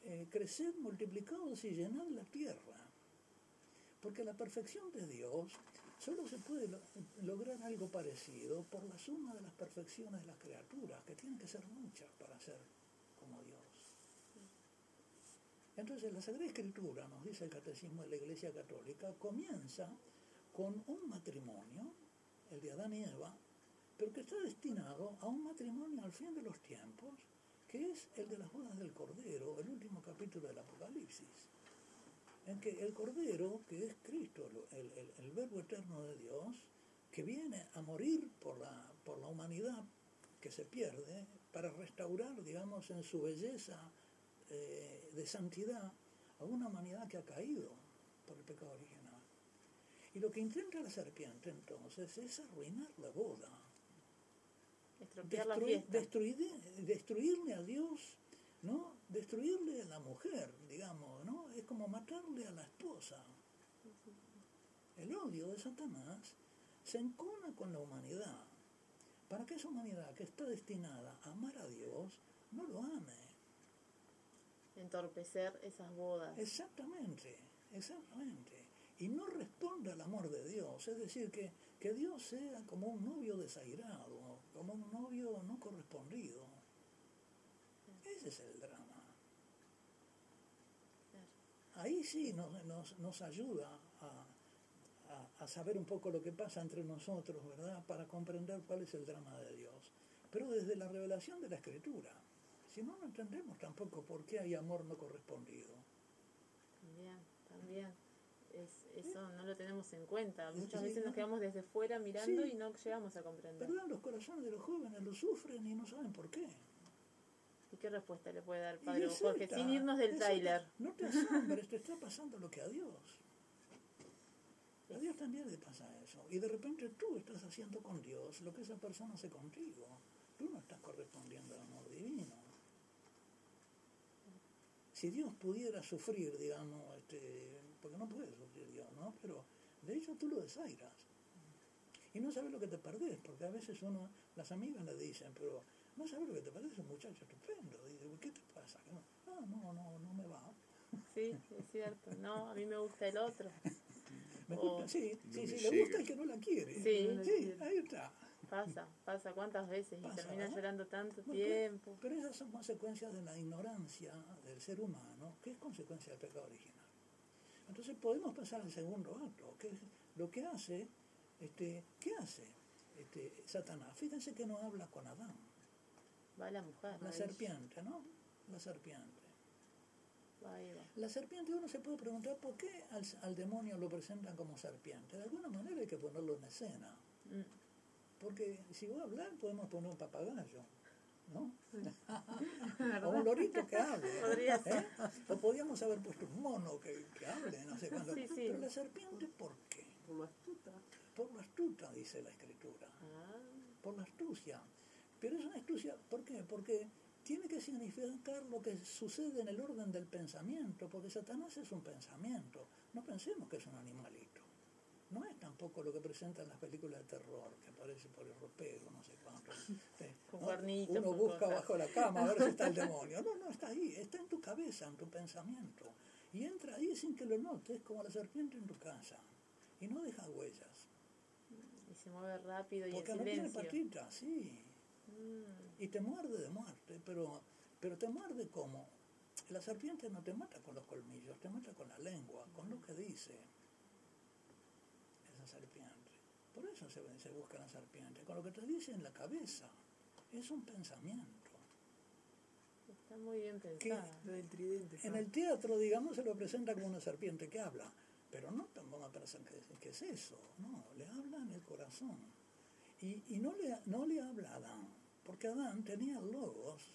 [SPEAKER 4] eh, creced, multiplicados y llenad la tierra. Porque la perfección de Dios solo se puede lo- lograr algo parecido por la suma de las perfecciones de las criaturas, que tienen que ser muchas para ser como Dios. Entonces la Sagrada Escritura, nos dice el Catecismo de la Iglesia Católica, comienza con un matrimonio, el de Adán y Eva, pero que está destinado a un matrimonio al fin de los tiempos, que es el de las bodas del Cordero, el último capítulo del Apocalipsis, en que el Cordero, que es Cristo, el, el- el Verbo eterno de Dios, que viene a morir por la, por la humanidad que se pierde, para restaurar, digamos, en su belleza eh, de santidad a una humanidad que ha caído por el pecado original. Y lo que intenta la serpiente entonces es arruinar la boda,
[SPEAKER 1] la
[SPEAKER 4] destruir,
[SPEAKER 1] fiesta.
[SPEAKER 4] destruir- destruirle a Dios, ¿no? Destruirle a la mujer, digamos, ¿no? Es como matarle a la esposa. El odio de Satanás se encona con la humanidad para que esa humanidad que está destinada a amar a Dios no lo ame.
[SPEAKER 1] Entorpecer esas bodas.
[SPEAKER 4] Exactamente, exactamente. Y no responde al amor de Dios, es decir, que, que Dios sea como un novio desairado, como un novio no correspondido. Ese es el drama. Ahí sí nos, nos, nos ayuda a, a- a saber un poco lo que pasa entre nosotros, ¿verdad? Para comprender cuál es el drama de Dios. Pero desde la revelación de la Escritura. Si no, no entendemos tampoco por qué hay amor no correspondido.
[SPEAKER 1] También, también. Es, eso no lo tenemos en cuenta. Muchas veces
[SPEAKER 4] no.
[SPEAKER 1] nos quedamos desde fuera mirando
[SPEAKER 4] Sí.
[SPEAKER 1] y no llegamos a comprender.
[SPEAKER 4] ¿Verdad? Los corazones de los jóvenes lo sufren y no saben por qué.
[SPEAKER 1] ¿Y qué respuesta le puede dar Padre Jorge? Sin irnos del tráiler.
[SPEAKER 4] No te asombres, te está pasando lo que a Dios. A Dios también le pasa eso. Y de repente tú estás haciendo con Dios lo que esa persona hace contigo. Tú no estás correspondiendo al amor divino. Si Dios pudiera sufrir, digamos, este, porque no puede sufrir Dios, ¿no? Pero de hecho tú lo desairas. Y no sabes lo que te perdés, porque a veces uno, las amigas le dicen, pero no sabes lo que te perdés, es un muchacho estupendo. Dice, ¿qué te pasa? Que no, Ah, no, no, no me va.
[SPEAKER 1] Sí, es cierto. No, a mí me gusta el otro.
[SPEAKER 4] Me gusta, sí,
[SPEAKER 3] No
[SPEAKER 4] sí,
[SPEAKER 3] me
[SPEAKER 4] sí, le gusta el que no la quiere.
[SPEAKER 1] Sí.
[SPEAKER 4] sí, ahí está.
[SPEAKER 1] Pasa, pasa cuántas veces y
[SPEAKER 4] Pasa,
[SPEAKER 1] termina
[SPEAKER 4] ¿verdad?
[SPEAKER 1] llorando tanto
[SPEAKER 4] Bueno,
[SPEAKER 1] tiempo.
[SPEAKER 4] Pero esas son consecuencias de la ignorancia del ser humano, que es consecuencia del pecado original. Entonces podemos pasar al segundo acto, que es lo que hace, este, ¿qué hace este, Satanás? Fíjense que no habla con Adán,
[SPEAKER 1] Va la mujer.
[SPEAKER 4] la serpiente, ¿no? La serpiente.
[SPEAKER 1] Va.
[SPEAKER 4] La serpiente uno se puede preguntar por qué al, al demonio lo presentan como serpiente. De alguna manera hay que ponerlo en escena.
[SPEAKER 1] Mm.
[SPEAKER 4] Porque si va a hablar podemos poner un papagayo, ¿no? o un lorito que hable.
[SPEAKER 1] Podría ser.
[SPEAKER 4] ¿eh? O podríamos haber puesto un mono que, que hable, no sé cuándo.
[SPEAKER 1] Sí, sí.
[SPEAKER 4] Pero la serpiente, ¿por qué?
[SPEAKER 2] Por lo astuta.
[SPEAKER 4] Por la astuta, dice la escritura.
[SPEAKER 1] Ah,
[SPEAKER 4] Por la astucia. Pero es una astucia, ¿por qué? Porque tiene que significar lo que sucede en el orden del pensamiento, porque Satanás es un pensamiento. No pensemos que es un animalito. No es tampoco lo que presentan las películas de terror, que aparece por el ropero, no sé cuánto.
[SPEAKER 1] Con
[SPEAKER 4] ¿no? Uno busca bajo la cama a ver si está el demonio. No, no, está ahí, está en tu cabeza, en tu pensamiento. Y entra ahí sin que lo notes, como la serpiente en tu casa. Y no deja huellas.
[SPEAKER 1] y se mueve rápido y
[SPEAKER 4] Porque
[SPEAKER 1] en
[SPEAKER 4] no tiene patitas, sí.
[SPEAKER 1] Mm,
[SPEAKER 4] Y te muerde de muerte, pero, pero te muerde como. La serpiente no te mata con los colmillos, te mata con la lengua, con lo que dice esa serpiente. Por eso se, se busca la serpiente, con lo que te dice en la cabeza. Es un pensamiento.
[SPEAKER 1] está muy bien
[SPEAKER 2] del tridente.
[SPEAKER 4] En el teatro, digamos, se lo presenta como una serpiente que habla, pero no tampoco a pensar que, que es eso, no, le habla en el corazón. Y, y no, le, no le habla a Adán, porque Adán tenía logos,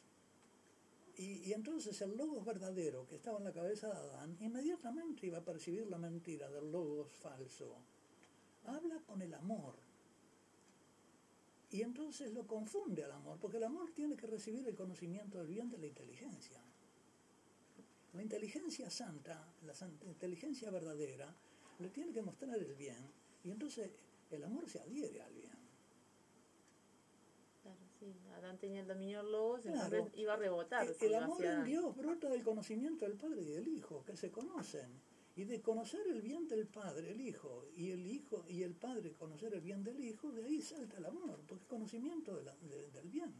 [SPEAKER 4] y, entonces el logos verdadero que estaba en la cabeza de Adán, inmediatamente iba a percibir la mentira del logos falso. Habla con el amor. Y entonces lo confunde al amor, porque el amor tiene que recibir el conocimiento del bien de la inteligencia. La inteligencia santa, la san- inteligencia verdadera, le tiene que mostrar el bien, y entonces el amor se adhiere al bien.
[SPEAKER 1] Sí. Adán tenía el dominio del logos,
[SPEAKER 4] Claro.
[SPEAKER 1] iba a rebotar.
[SPEAKER 4] El, amor en. Dios brota del conocimiento del Padre y del Hijo, que se conocen. Y de conocer el bien del Padre, el Hijo, y el Hijo y el Padre conocer el bien del Hijo, de ahí salta el amor, porque es conocimiento de la- de- del bien.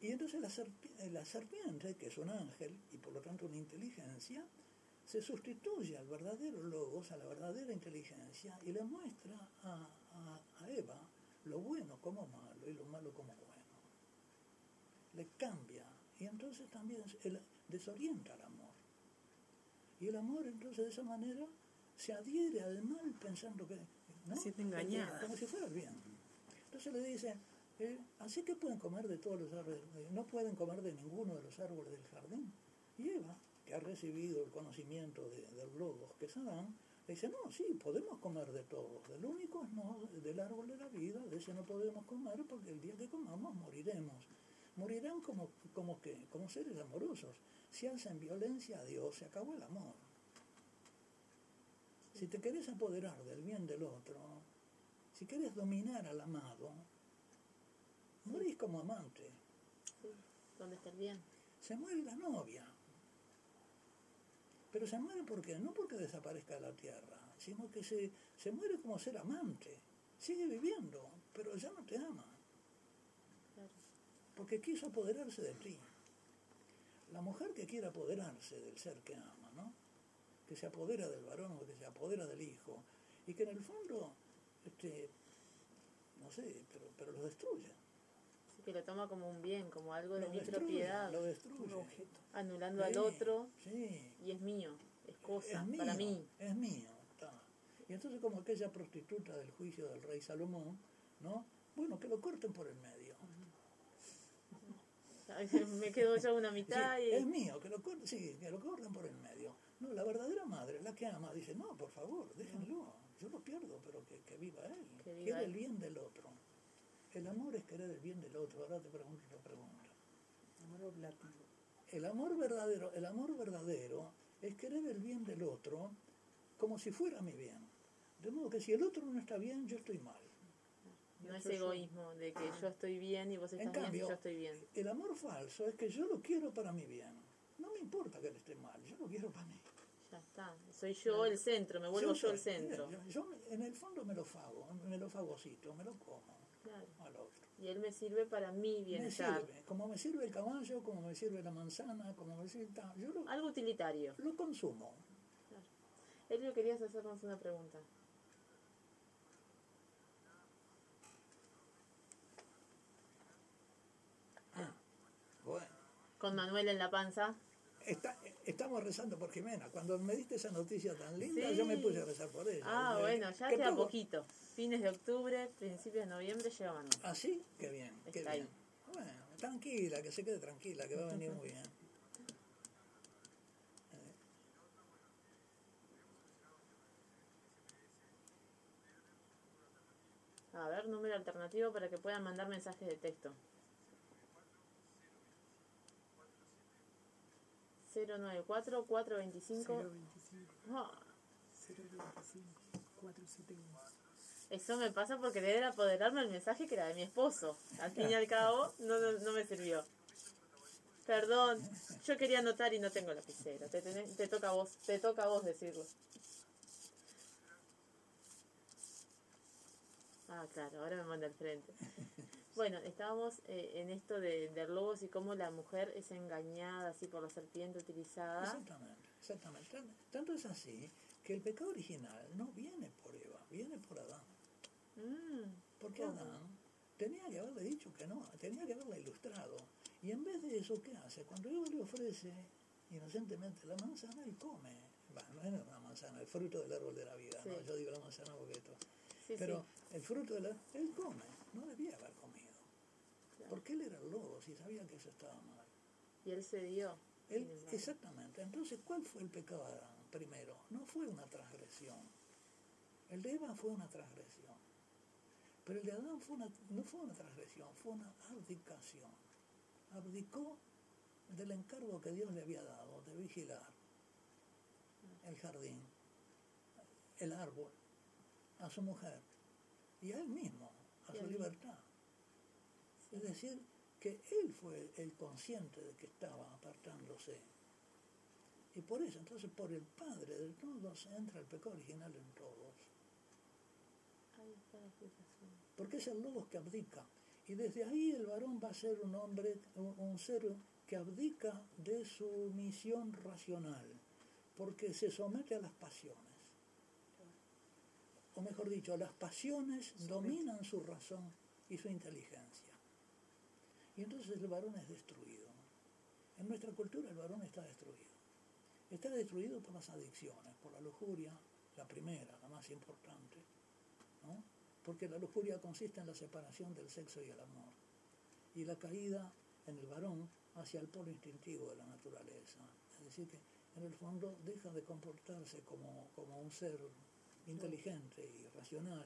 [SPEAKER 4] Y entonces la, serpi- la serpiente, que es un ángel y por lo tanto una inteligencia, se sustituye al verdadero logos, a la verdadera inteligencia, y le muestra a, a- a Eva lo bueno como malo y lo malo como bueno. le cambia. Y entonces también desorienta al amor. Y el amor entonces de esa manera se adhiere al mal pensando que... ¿no?
[SPEAKER 5] Siente engañada.
[SPEAKER 4] Como si fuera el bien. Entonces le dice, eh, así que pueden comer de todos los árboles, eh, no pueden comer de ninguno de los árboles del jardín. Y Eva, que ha recibido el conocimiento de, del logos que es Adán, le dice, no, sí, podemos comer de todos. Del único es no, del árbol de la vida, de ese no podemos comer porque el día que comamos moriremos. Morirán como, como, que, como seres amorosos. Si hacen violencia a Dios, se acabó el amor. Si te querés apoderar del bien del otro, si querés dominar al amado, morís como amante.
[SPEAKER 1] Sí. ¿Dónde está el bien?
[SPEAKER 4] Se muere la novia. Pero se muere porque no porque desaparezca de la tierra, sino que se, se muere como ser amante. Sigue viviendo, pero ya no te ama. Porque quiso apoderarse de ti. La mujer que quiere apoderarse del ser que ama, ¿no? Que se apodera del varón o que se apodera del hijo. Y que en el fondo, este, no sé, pero, pero lo destruye.
[SPEAKER 1] Que lo toma como un bien, como algo de
[SPEAKER 4] Lo
[SPEAKER 1] mi
[SPEAKER 4] destruye,
[SPEAKER 1] propiedad,
[SPEAKER 4] lo destruye.
[SPEAKER 1] Anulando al otro
[SPEAKER 4] Sí,
[SPEAKER 1] y es mío, es cosa,
[SPEAKER 4] es mío,
[SPEAKER 1] para mí.
[SPEAKER 4] Es mío. está. Y entonces como aquella prostituta del juicio del rey Salomón, ¿no? Bueno, que lo corten por el medio.
[SPEAKER 1] Me quedo yo una mitad
[SPEAKER 4] Sí,
[SPEAKER 1] y...
[SPEAKER 4] Es mío, que lo corten, sí, que lo corten por el medio. No, la verdadera madre, la que ama, dice, no, por favor, déjenlo. Yo lo pierdo, pero que, que viva él.
[SPEAKER 1] Que viva
[SPEAKER 4] Quiere
[SPEAKER 1] él.
[SPEAKER 4] el bien del otro. El amor es querer el bien del otro. Ahora te pregunto otra pregunta.
[SPEAKER 5] Amor oblativo.
[SPEAKER 4] El amor verdadero, el amor verdadero es querer el bien del otro como si fuera mi bien. De modo que si el otro no está bien, yo estoy mal.
[SPEAKER 1] No es egoísmo de que yo estoy bien y vos
[SPEAKER 4] En
[SPEAKER 1] estás bien y
[SPEAKER 4] cambio,
[SPEAKER 1] yo estoy bien.
[SPEAKER 4] el amor falso es que yo lo quiero para mi bien. No me importa que él esté mal, yo lo quiero para mí.
[SPEAKER 1] Ya está. Soy yo el centro, me vuelvo yo, el centro.
[SPEAKER 4] Yo, yo en el fondo me lo fago, me lo fagocito, me lo como
[SPEAKER 1] Claro.
[SPEAKER 4] al otro.
[SPEAKER 1] Y él me sirve para mi
[SPEAKER 4] Me
[SPEAKER 1] bienestar.
[SPEAKER 4] sirve, como me sirve el caballo, como me sirve la manzana, como me sirve... Yo lo,
[SPEAKER 1] Algo utilitario.
[SPEAKER 4] lo consumo.
[SPEAKER 1] Elio, querías hacernos una pregunta.
[SPEAKER 4] Bueno.
[SPEAKER 1] Con Manuel en la panza.
[SPEAKER 4] Está- estamos rezando por Jimena. Cuando me diste esa noticia tan linda,
[SPEAKER 1] Sí.
[SPEAKER 4] yo me puse a rezar por ella.
[SPEAKER 1] Ah, bueno, ya
[SPEAKER 4] ¿qué
[SPEAKER 1] queda
[SPEAKER 4] puedo?
[SPEAKER 1] poquito. Fines de octubre, principios de noviembre Manuel.
[SPEAKER 4] ¿Ah, sí? Qué bien, qué bien.
[SPEAKER 1] ahí.
[SPEAKER 4] Bueno, tranquila, que se quede tranquila, que va a venir muy bien.
[SPEAKER 1] A ver, número alternativo para que puedan mandar mensajes de texto. 094 425
[SPEAKER 5] 025.
[SPEAKER 1] Ah,
[SPEAKER 5] 025. 471.
[SPEAKER 1] Eso me pasa porque debe apoderarme el mensaje que era de mi esposo. Al fin y al cabo, no, no, no me sirvió. Perdón, yo quería anotar y no tengo lapicero. Te, tenés- te toca a vos, te toca a vos decirlo. Ah, claro, ahora me manda al frente. Bueno, estábamos eh, en esto de, de lobos y cómo la mujer es engañada así por la serpiente utilizada.
[SPEAKER 4] Exactamente, exactamente. Tan- Tanto es así que el pecado original no viene por Eva, viene por Adán.
[SPEAKER 1] Mm,
[SPEAKER 4] Porque
[SPEAKER 1] ¿Cómo?
[SPEAKER 4] Adán tenía que haberle dicho que no, tenía que haberla ilustrado. Y en vez de eso, ¿qué hace? Cuando Eva le ofrece inocentemente la manzana, él come. Bueno, no era una manzana, el fruto del árbol de la vida, ¿no?
[SPEAKER 1] Sí.
[SPEAKER 4] Yo digo la manzana porque esto.
[SPEAKER 1] sí,
[SPEAKER 4] Pero
[SPEAKER 1] sí.
[SPEAKER 4] el fruto de la... Él come, no debía haber comido. Porque él era el lobo, si sabía que eso estaba mal.
[SPEAKER 1] Y él se dio.
[SPEAKER 4] Él- exactamente. Entonces, ¿cuál fue el pecado de Adán primero? No fue una transgresión. El de Eva fue una transgresión. Pero el de Adán fue una, no fue una transgresión, fue una abdicación. Abdicó del encargo que Dios le había dado de vigilar el jardín, el árbol, a su mujer y a él mismo, a su libertad. Es decir, que él fue el consciente de que estaba apartándose. Y por eso, entonces, por el Padre de todos entra el pecado original en todos.
[SPEAKER 1] Ahí está la explicación.
[SPEAKER 4] Porque es el lobo que abdica. Y desde ahí el varón va a ser un hombre, un, un ser que abdica de su misión racional, porque se somete a las pasiones. O mejor dicho, las pasiones dominan su razón y su inteligencia. Y entonces el varón es destruido. En nuestra cultura el varón está destruido. Está destruido por las adicciones, por la lujuria, la primera, la más importante, ¿no? Porque la lujuria consiste en la separación del sexo y el amor. Y la caída en el varón hacia el polo instintivo de la naturaleza. Es decir, que en el fondo deja de comportarse como, como un ser inteligente y racional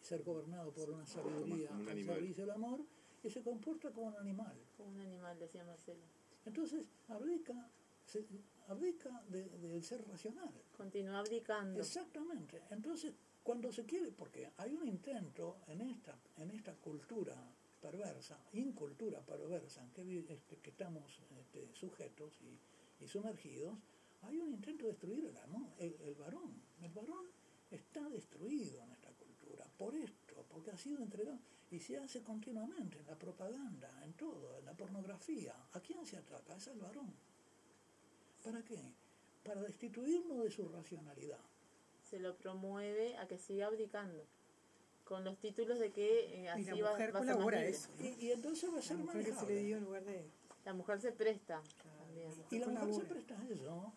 [SPEAKER 4] y ser gobernado por una sabiduría
[SPEAKER 3] animal.
[SPEAKER 4] servicio del amor y se comporta como un animal.
[SPEAKER 1] Como un animal, decía Marcelo.
[SPEAKER 4] Entonces abdica, se- abdica de- del ser racional.
[SPEAKER 1] Continúa abdicando.
[SPEAKER 4] Exactamente. Entonces, cuando se quiere, porque hay un intento en esta, en esta cultura perversa, incultura perversa en que, este, que estamos este, sujetos y, y sumergidos, hay un intento de destruir el, amor, el, el varón. El varón está destruido en esta cultura por esto, porque ha sido entregado y se hace continuamente en la propaganda, en todo, en la pornografía. ¿A quién se ataca? Es al varón. ¿Para qué? Para destituirlo de su racionalidad.
[SPEAKER 1] Se lo promueve a que siga abdicando. Con los títulos de que eh,
[SPEAKER 5] Y
[SPEAKER 1] así
[SPEAKER 5] la
[SPEAKER 1] va,
[SPEAKER 5] mujer
[SPEAKER 1] va a ser
[SPEAKER 5] eso.
[SPEAKER 4] Y, y entonces va a
[SPEAKER 5] La
[SPEAKER 4] ser
[SPEAKER 5] que se le
[SPEAKER 4] manejable.
[SPEAKER 5] dio en lugar de...
[SPEAKER 1] La mujer se presta también.
[SPEAKER 4] Y la mujer se
[SPEAKER 5] colabora.
[SPEAKER 4] presta a eso,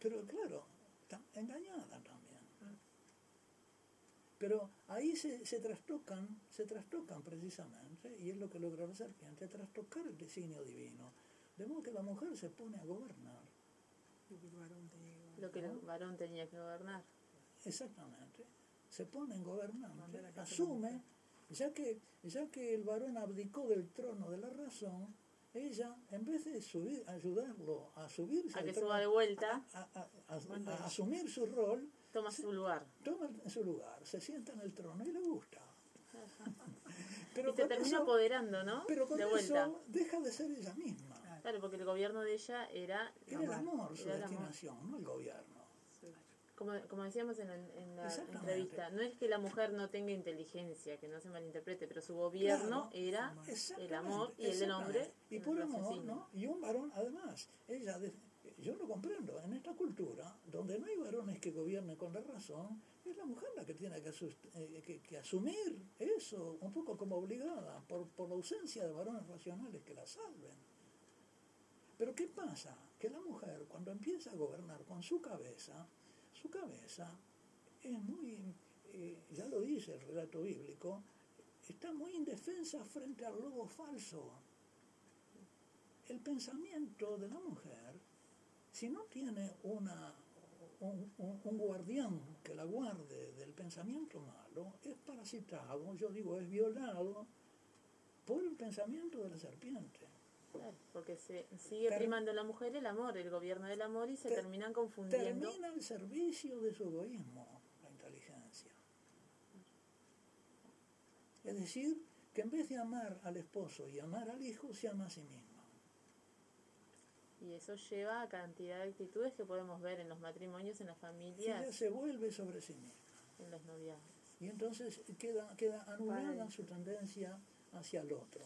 [SPEAKER 4] pero claro, está engañada también. Pero ahí se, se trastocan, se trastocan precisamente, y es lo que logra la serpiente, trastocar el designio divino. De modo que la mujer se pone a gobernar,
[SPEAKER 5] Lo que el varón tenía que
[SPEAKER 1] Lo que el varón tenía que gobernar.
[SPEAKER 4] exactamente, se pone en gobernante, asume, ya que, ya que el varón abdicó del trono de la razón, ella, en vez de subir, ayudarlo a subirse
[SPEAKER 1] A que
[SPEAKER 4] trono,
[SPEAKER 1] suba de vuelta,
[SPEAKER 4] a, a- a- a asumir su rol,
[SPEAKER 1] toma su lugar.
[SPEAKER 4] toma el- su lugar, se sienta en el trono y le gusta.
[SPEAKER 1] Y
[SPEAKER 4] Pero
[SPEAKER 1] se
[SPEAKER 4] con
[SPEAKER 1] termina
[SPEAKER 4] eso,
[SPEAKER 1] apoderando, ¿no?
[SPEAKER 4] pero con
[SPEAKER 1] de vuelta.
[SPEAKER 4] deja de ser ella misma.
[SPEAKER 1] Claro, porque el gobierno de ella era,
[SPEAKER 4] Era el amor su
[SPEAKER 1] amor.
[SPEAKER 4] destinación, no el gobierno.
[SPEAKER 1] como, como decíamos en, la- en la entrevista, no es que la mujer no tenga inteligencia, que no se malinterprete, pero su gobierno
[SPEAKER 4] Claro.
[SPEAKER 1] era el amor y el del hombre.
[SPEAKER 4] Y
[SPEAKER 1] en
[SPEAKER 4] por
[SPEAKER 1] el
[SPEAKER 4] amor. ¿no? Y un varón, además, ella, de- yo lo comprendo, en esta cultura, donde no hay varones que gobiernen con la razón, es la mujer la que tiene que, eh, asumir eso, un poco como obligada, por, por la ausencia de varones racionales que la salven. Pero ¿qué pasa? Que la mujer, cuando empieza a gobernar con su cabeza, su cabeza es muy, eh, ya lo dice el relato bíblico, está muy indefensa frente al lobo falso. El pensamiento de la mujer, si no tiene una, un, un- un guardián que la guarde del pensamiento malo, es parasitado, yo digo, es violado por el pensamiento de la serpiente.
[SPEAKER 1] Claro, porque se sigue
[SPEAKER 4] Ter-
[SPEAKER 1] primando la mujer el amor, el gobierno del amor y se
[SPEAKER 4] Ter-
[SPEAKER 1] terminan confundiendo.
[SPEAKER 4] Termina al servicio de su egoísmo, la inteligencia. Es decir, que en vez de amar al esposo y amar al hijo, se ama a sí misma.
[SPEAKER 1] Y eso lleva a cantidad de actitudes que podemos ver en los matrimonios, en las
[SPEAKER 4] Ella
[SPEAKER 1] familias,
[SPEAKER 4] se vuelve sobre sí misma.
[SPEAKER 1] en los noviazgos.
[SPEAKER 4] Y entonces queda, queda anulada
[SPEAKER 1] Vale.
[SPEAKER 4] su tendencia hacia el otro.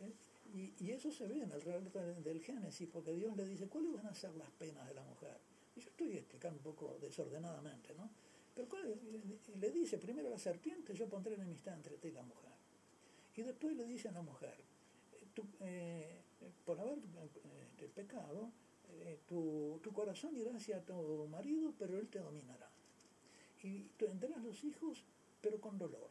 [SPEAKER 4] ¿eh? Y, y eso se ve en el relato del- Génesis, porque Dios le dice, ¿cuáles van a ser las penas de la mujer? Y yo estoy explicando un poco desordenadamente, ¿no? Pero ¿cuál- le dice primero a la serpiente, yo pondré enemistad entre ti y la mujer. Y después le dice a la mujer, eh, tú, eh, por haber este, pecado, eh, tu, tu corazón irá hacia tu marido, pero él te dominará y tendrás los hijos, pero con dolor.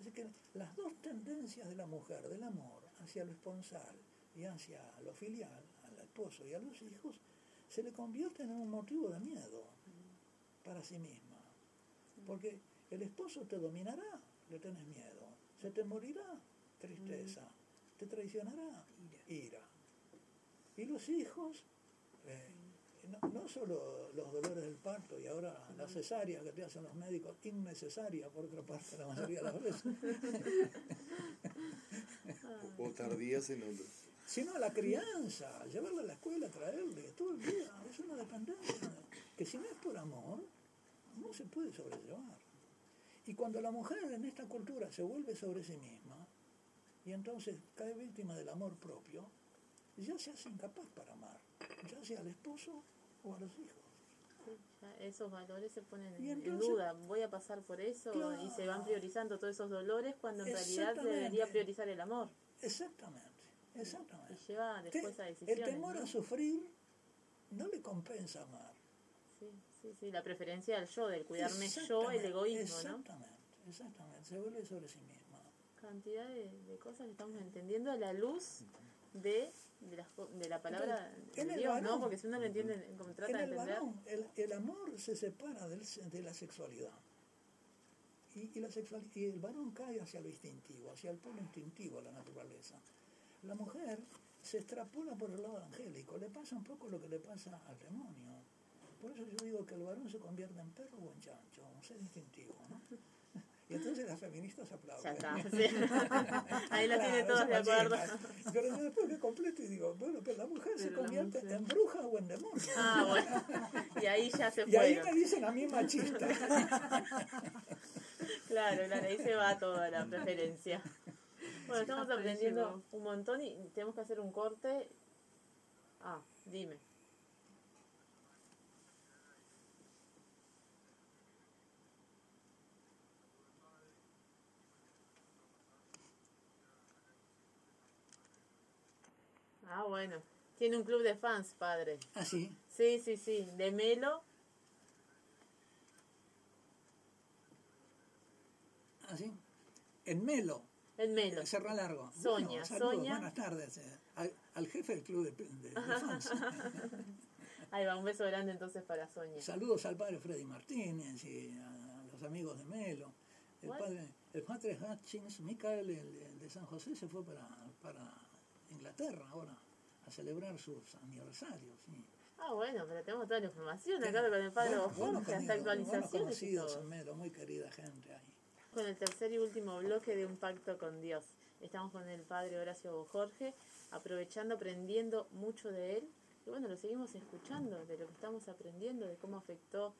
[SPEAKER 4] Así que las dos tendencias de la mujer, del amor hacia lo esponsal y hacia lo filial, al esposo y a los hijos, se le convierten en un motivo de miedo para sí misma. Porque el esposo te dominará, le tenés miedo. Se te morirá, tristeza. Te traicionará, ira. Y los hijos, eh, no, no solo los dolores del parto y ahora la cesárea que te hacen los médicos, innecesaria por otra parte la mayoría de las veces,
[SPEAKER 3] O tardías en otros.
[SPEAKER 4] sino la crianza, llevarla a la escuela, traerle, todo el día, es una dependencia que si no es por amor, no se puede sobrellevar. Y cuando la mujer en esta cultura se vuelve sobre sí misma, y entonces cae víctima del amor propio, ya se hace incapaz para amar, ya sea al esposo o a los hijos.
[SPEAKER 1] Ya esos valores se ponen en, duda. Voy a pasar por eso y se van priorizando todos esos dolores cuando en realidad se
[SPEAKER 4] Exactamente.
[SPEAKER 1] debería priorizar el amor.
[SPEAKER 4] Exactamente.
[SPEAKER 1] y
[SPEAKER 4] Exactamente.
[SPEAKER 1] lleva después a decisiones.
[SPEAKER 4] el temor
[SPEAKER 1] ¿no?
[SPEAKER 4] a sufrir no le compensa amar.
[SPEAKER 1] Sí, sí, sí, la preferencia del yo, del cuidarme yo, el
[SPEAKER 4] Exactamente,
[SPEAKER 1] egoísmo, ¿no?
[SPEAKER 4] Exactamente, exactamente. Se vuelve sobre sí misma.
[SPEAKER 1] Cantidad de, de cosas que estamos entendiendo a la luz de, de, las de la palabra de ¿no? Porque si uno lo entiende como trata
[SPEAKER 4] En
[SPEAKER 1] de
[SPEAKER 4] el
[SPEAKER 1] entender,
[SPEAKER 4] varón, el, el amor se separa del de la sexualidad. Y, y la sexual, y el varón cae hacia lo instintivo, hacia el polo instintivo, la naturaleza. La mujer se extrapola por el lado angélico, le pasa un poco lo que le pasa al demonio. Por eso yo digo que el varón se convierte en perro o en chancho, un ser instintivo, ¿no? Y entonces las feministas
[SPEAKER 1] ya
[SPEAKER 4] aplauden.
[SPEAKER 1] está. sí. Ahí la tiene
[SPEAKER 4] Claro,
[SPEAKER 1] todos de
[SPEAKER 4] son
[SPEAKER 1] acuerdo.
[SPEAKER 4] Pero yo después que completo y digo, bueno, pero la mujer se
[SPEAKER 2] Pero
[SPEAKER 4] convierte
[SPEAKER 2] mujer-
[SPEAKER 4] en bruja o en demonio.
[SPEAKER 1] Ah, bueno. Y ahí ya se
[SPEAKER 4] Y ahí me dicen a mí machista.
[SPEAKER 1] Claro, claro, ahí se va toda la preferencia. Bueno, estamos aprendiendo un montón y tenemos que hacer un corte. Ah, dime. Ah, bueno. Tiene un club de fans, padre.
[SPEAKER 4] Ah, sí.
[SPEAKER 1] Sí, sí, sí. De Melo.
[SPEAKER 4] Ah, sí. En Melo,
[SPEAKER 1] En Melo.
[SPEAKER 4] Cerro Largo.
[SPEAKER 1] Soña,
[SPEAKER 4] Bueno, saludos,
[SPEAKER 1] Soña.
[SPEAKER 4] Buenas tardes. eh, Al, al jefe del club de, de- de fans.
[SPEAKER 1] Ahí va, un beso grande entonces para Soña.
[SPEAKER 4] Saludos al padre Freddy Martínez y a los amigos de Melo. El padre, el padre Hutchins, Michael, el, el de San José, se fue para, para Inglaterra ahora a celebrar sus aniversarios. sí.
[SPEAKER 1] Ah, bueno, pero tenemos toda la información acá con el padre
[SPEAKER 4] Bueno,
[SPEAKER 1] Jorge, hasta actualizaciones y
[SPEAKER 4] conocidos
[SPEAKER 1] todo.
[SPEAKER 4] en Melo, muy querida gente ahí.
[SPEAKER 1] Con el tercer y último bloque de Un Pacto con Dios. Estamos con el padre Horacio Jorge, aprovechando, aprendiendo mucho de él. Y bueno, lo seguimos escuchando, de lo que estamos aprendiendo, de cómo afectó.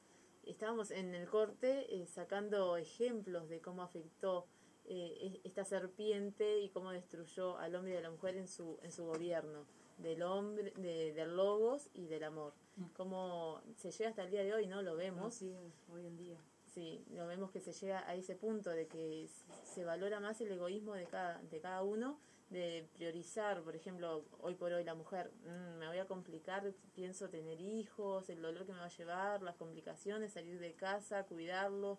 [SPEAKER 1] Estábamos en el corte eh, sacando ejemplos de cómo afectó eh, es- esta serpiente y cómo destruyó al hombre y a la mujer en su, en su gobierno, del hombre, de, del logos y del amor. Cómo se llega hasta el día de hoy, ¿no? Lo vemos.
[SPEAKER 2] Es, hoy en día.
[SPEAKER 1] Sí, lo vemos que se llega a ese punto de que se valora más el egoísmo de cada, de cada uno, de priorizar, por ejemplo, hoy por hoy la mujer, "Mm, me voy a complicar, pienso tener hijos, el dolor que me va a llevar, las complicaciones, salir de casa, cuidarlo.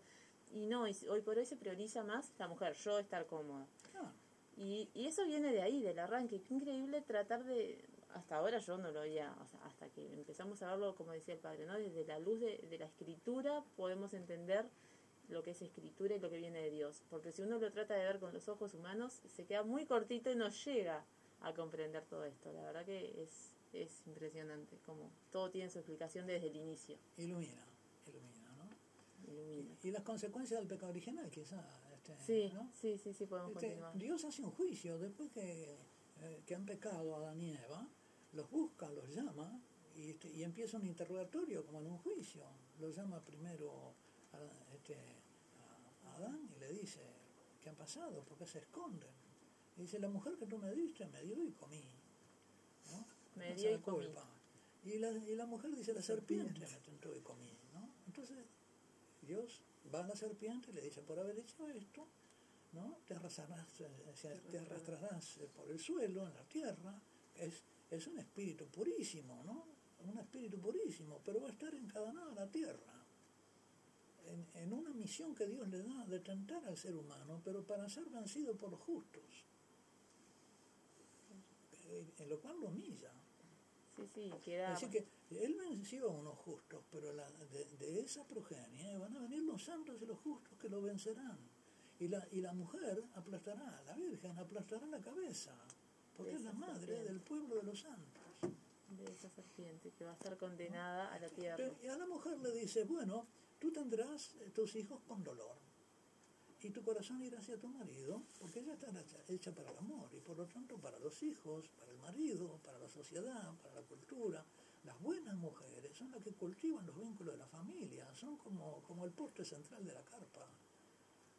[SPEAKER 1] Y no, y hoy por hoy se prioriza más la mujer, yo estar cómoda.
[SPEAKER 4] Ah,
[SPEAKER 1] Y, y eso viene de ahí, del arranque. Qué increíble tratar de. Hasta ahora yo no lo había. O sea, hasta que empezamos a verlo, como decía el padre, ¿no? Desde la luz de, de la escritura podemos entender lo que es escritura y lo que viene de Dios. Porque si uno lo trata de ver con los ojos humanos, se queda muy cortito y no llega a comprender todo esto. La verdad que es, es impresionante, como todo tiene su explicación desde el inicio.
[SPEAKER 4] ilumina. Ilumina. Y, y las consecuencias del pecado original, quizá. Este,
[SPEAKER 1] Sí,
[SPEAKER 4] ¿no?
[SPEAKER 1] sí, sí, sí, podemos
[SPEAKER 4] Este,
[SPEAKER 1] continuar.
[SPEAKER 4] Dios hace un juicio después que, eh, que han pecado Adán y Eva, los busca, los llama y, este, y empieza un interrogatorio como en un juicio. Lo llama primero a, este, a Adán y le dice, ¿qué ha pasado? ¿Por qué se esconden? Y dice, la mujer que tú me diste me dio y comí. ¿no?
[SPEAKER 1] Me dio y comí.
[SPEAKER 4] culpa. Y la, y la mujer dice, la serpiente me tentó y comí. ¿no? Entonces Dios va a la serpiente y le dice, por haber hecho esto, ¿no? te, arrastrarás, eh, se- te arrastrarás eh, por el suelo, en la tierra. Es, es un espíritu purísimo, ¿no? Un espíritu purísimo, pero va a estar encadenado a la tierra. En, en una misión que Dios le da de tentar al ser humano, pero para ser vencido por los justos. Eh, En lo cual lo humilla.
[SPEAKER 1] Sí, sí, queda.
[SPEAKER 4] Así que él venció a unos justos, pero la- de, de esa progenie van a venir los santos y los justos que lo vencerán. Y la, y la mujer aplastará, la Virgen aplastará la cabeza, porque es la madre
[SPEAKER 1] serpiente.
[SPEAKER 4] del pueblo de los santos.
[SPEAKER 1] de esa serpiente que va a ser condenada a la tierra.
[SPEAKER 4] Pero- y a la mujer le dice, bueno, tú tendrás eh, tus hijos con dolor. Y tu corazón irá hacia tu marido, porque ella está hecha, para el amor, y por lo tanto para los hijos, para el marido, para la sociedad, para la cultura. Las buenas mujeres son las que cultivan los vínculos de la familia, son como, como el poste central de la carpa.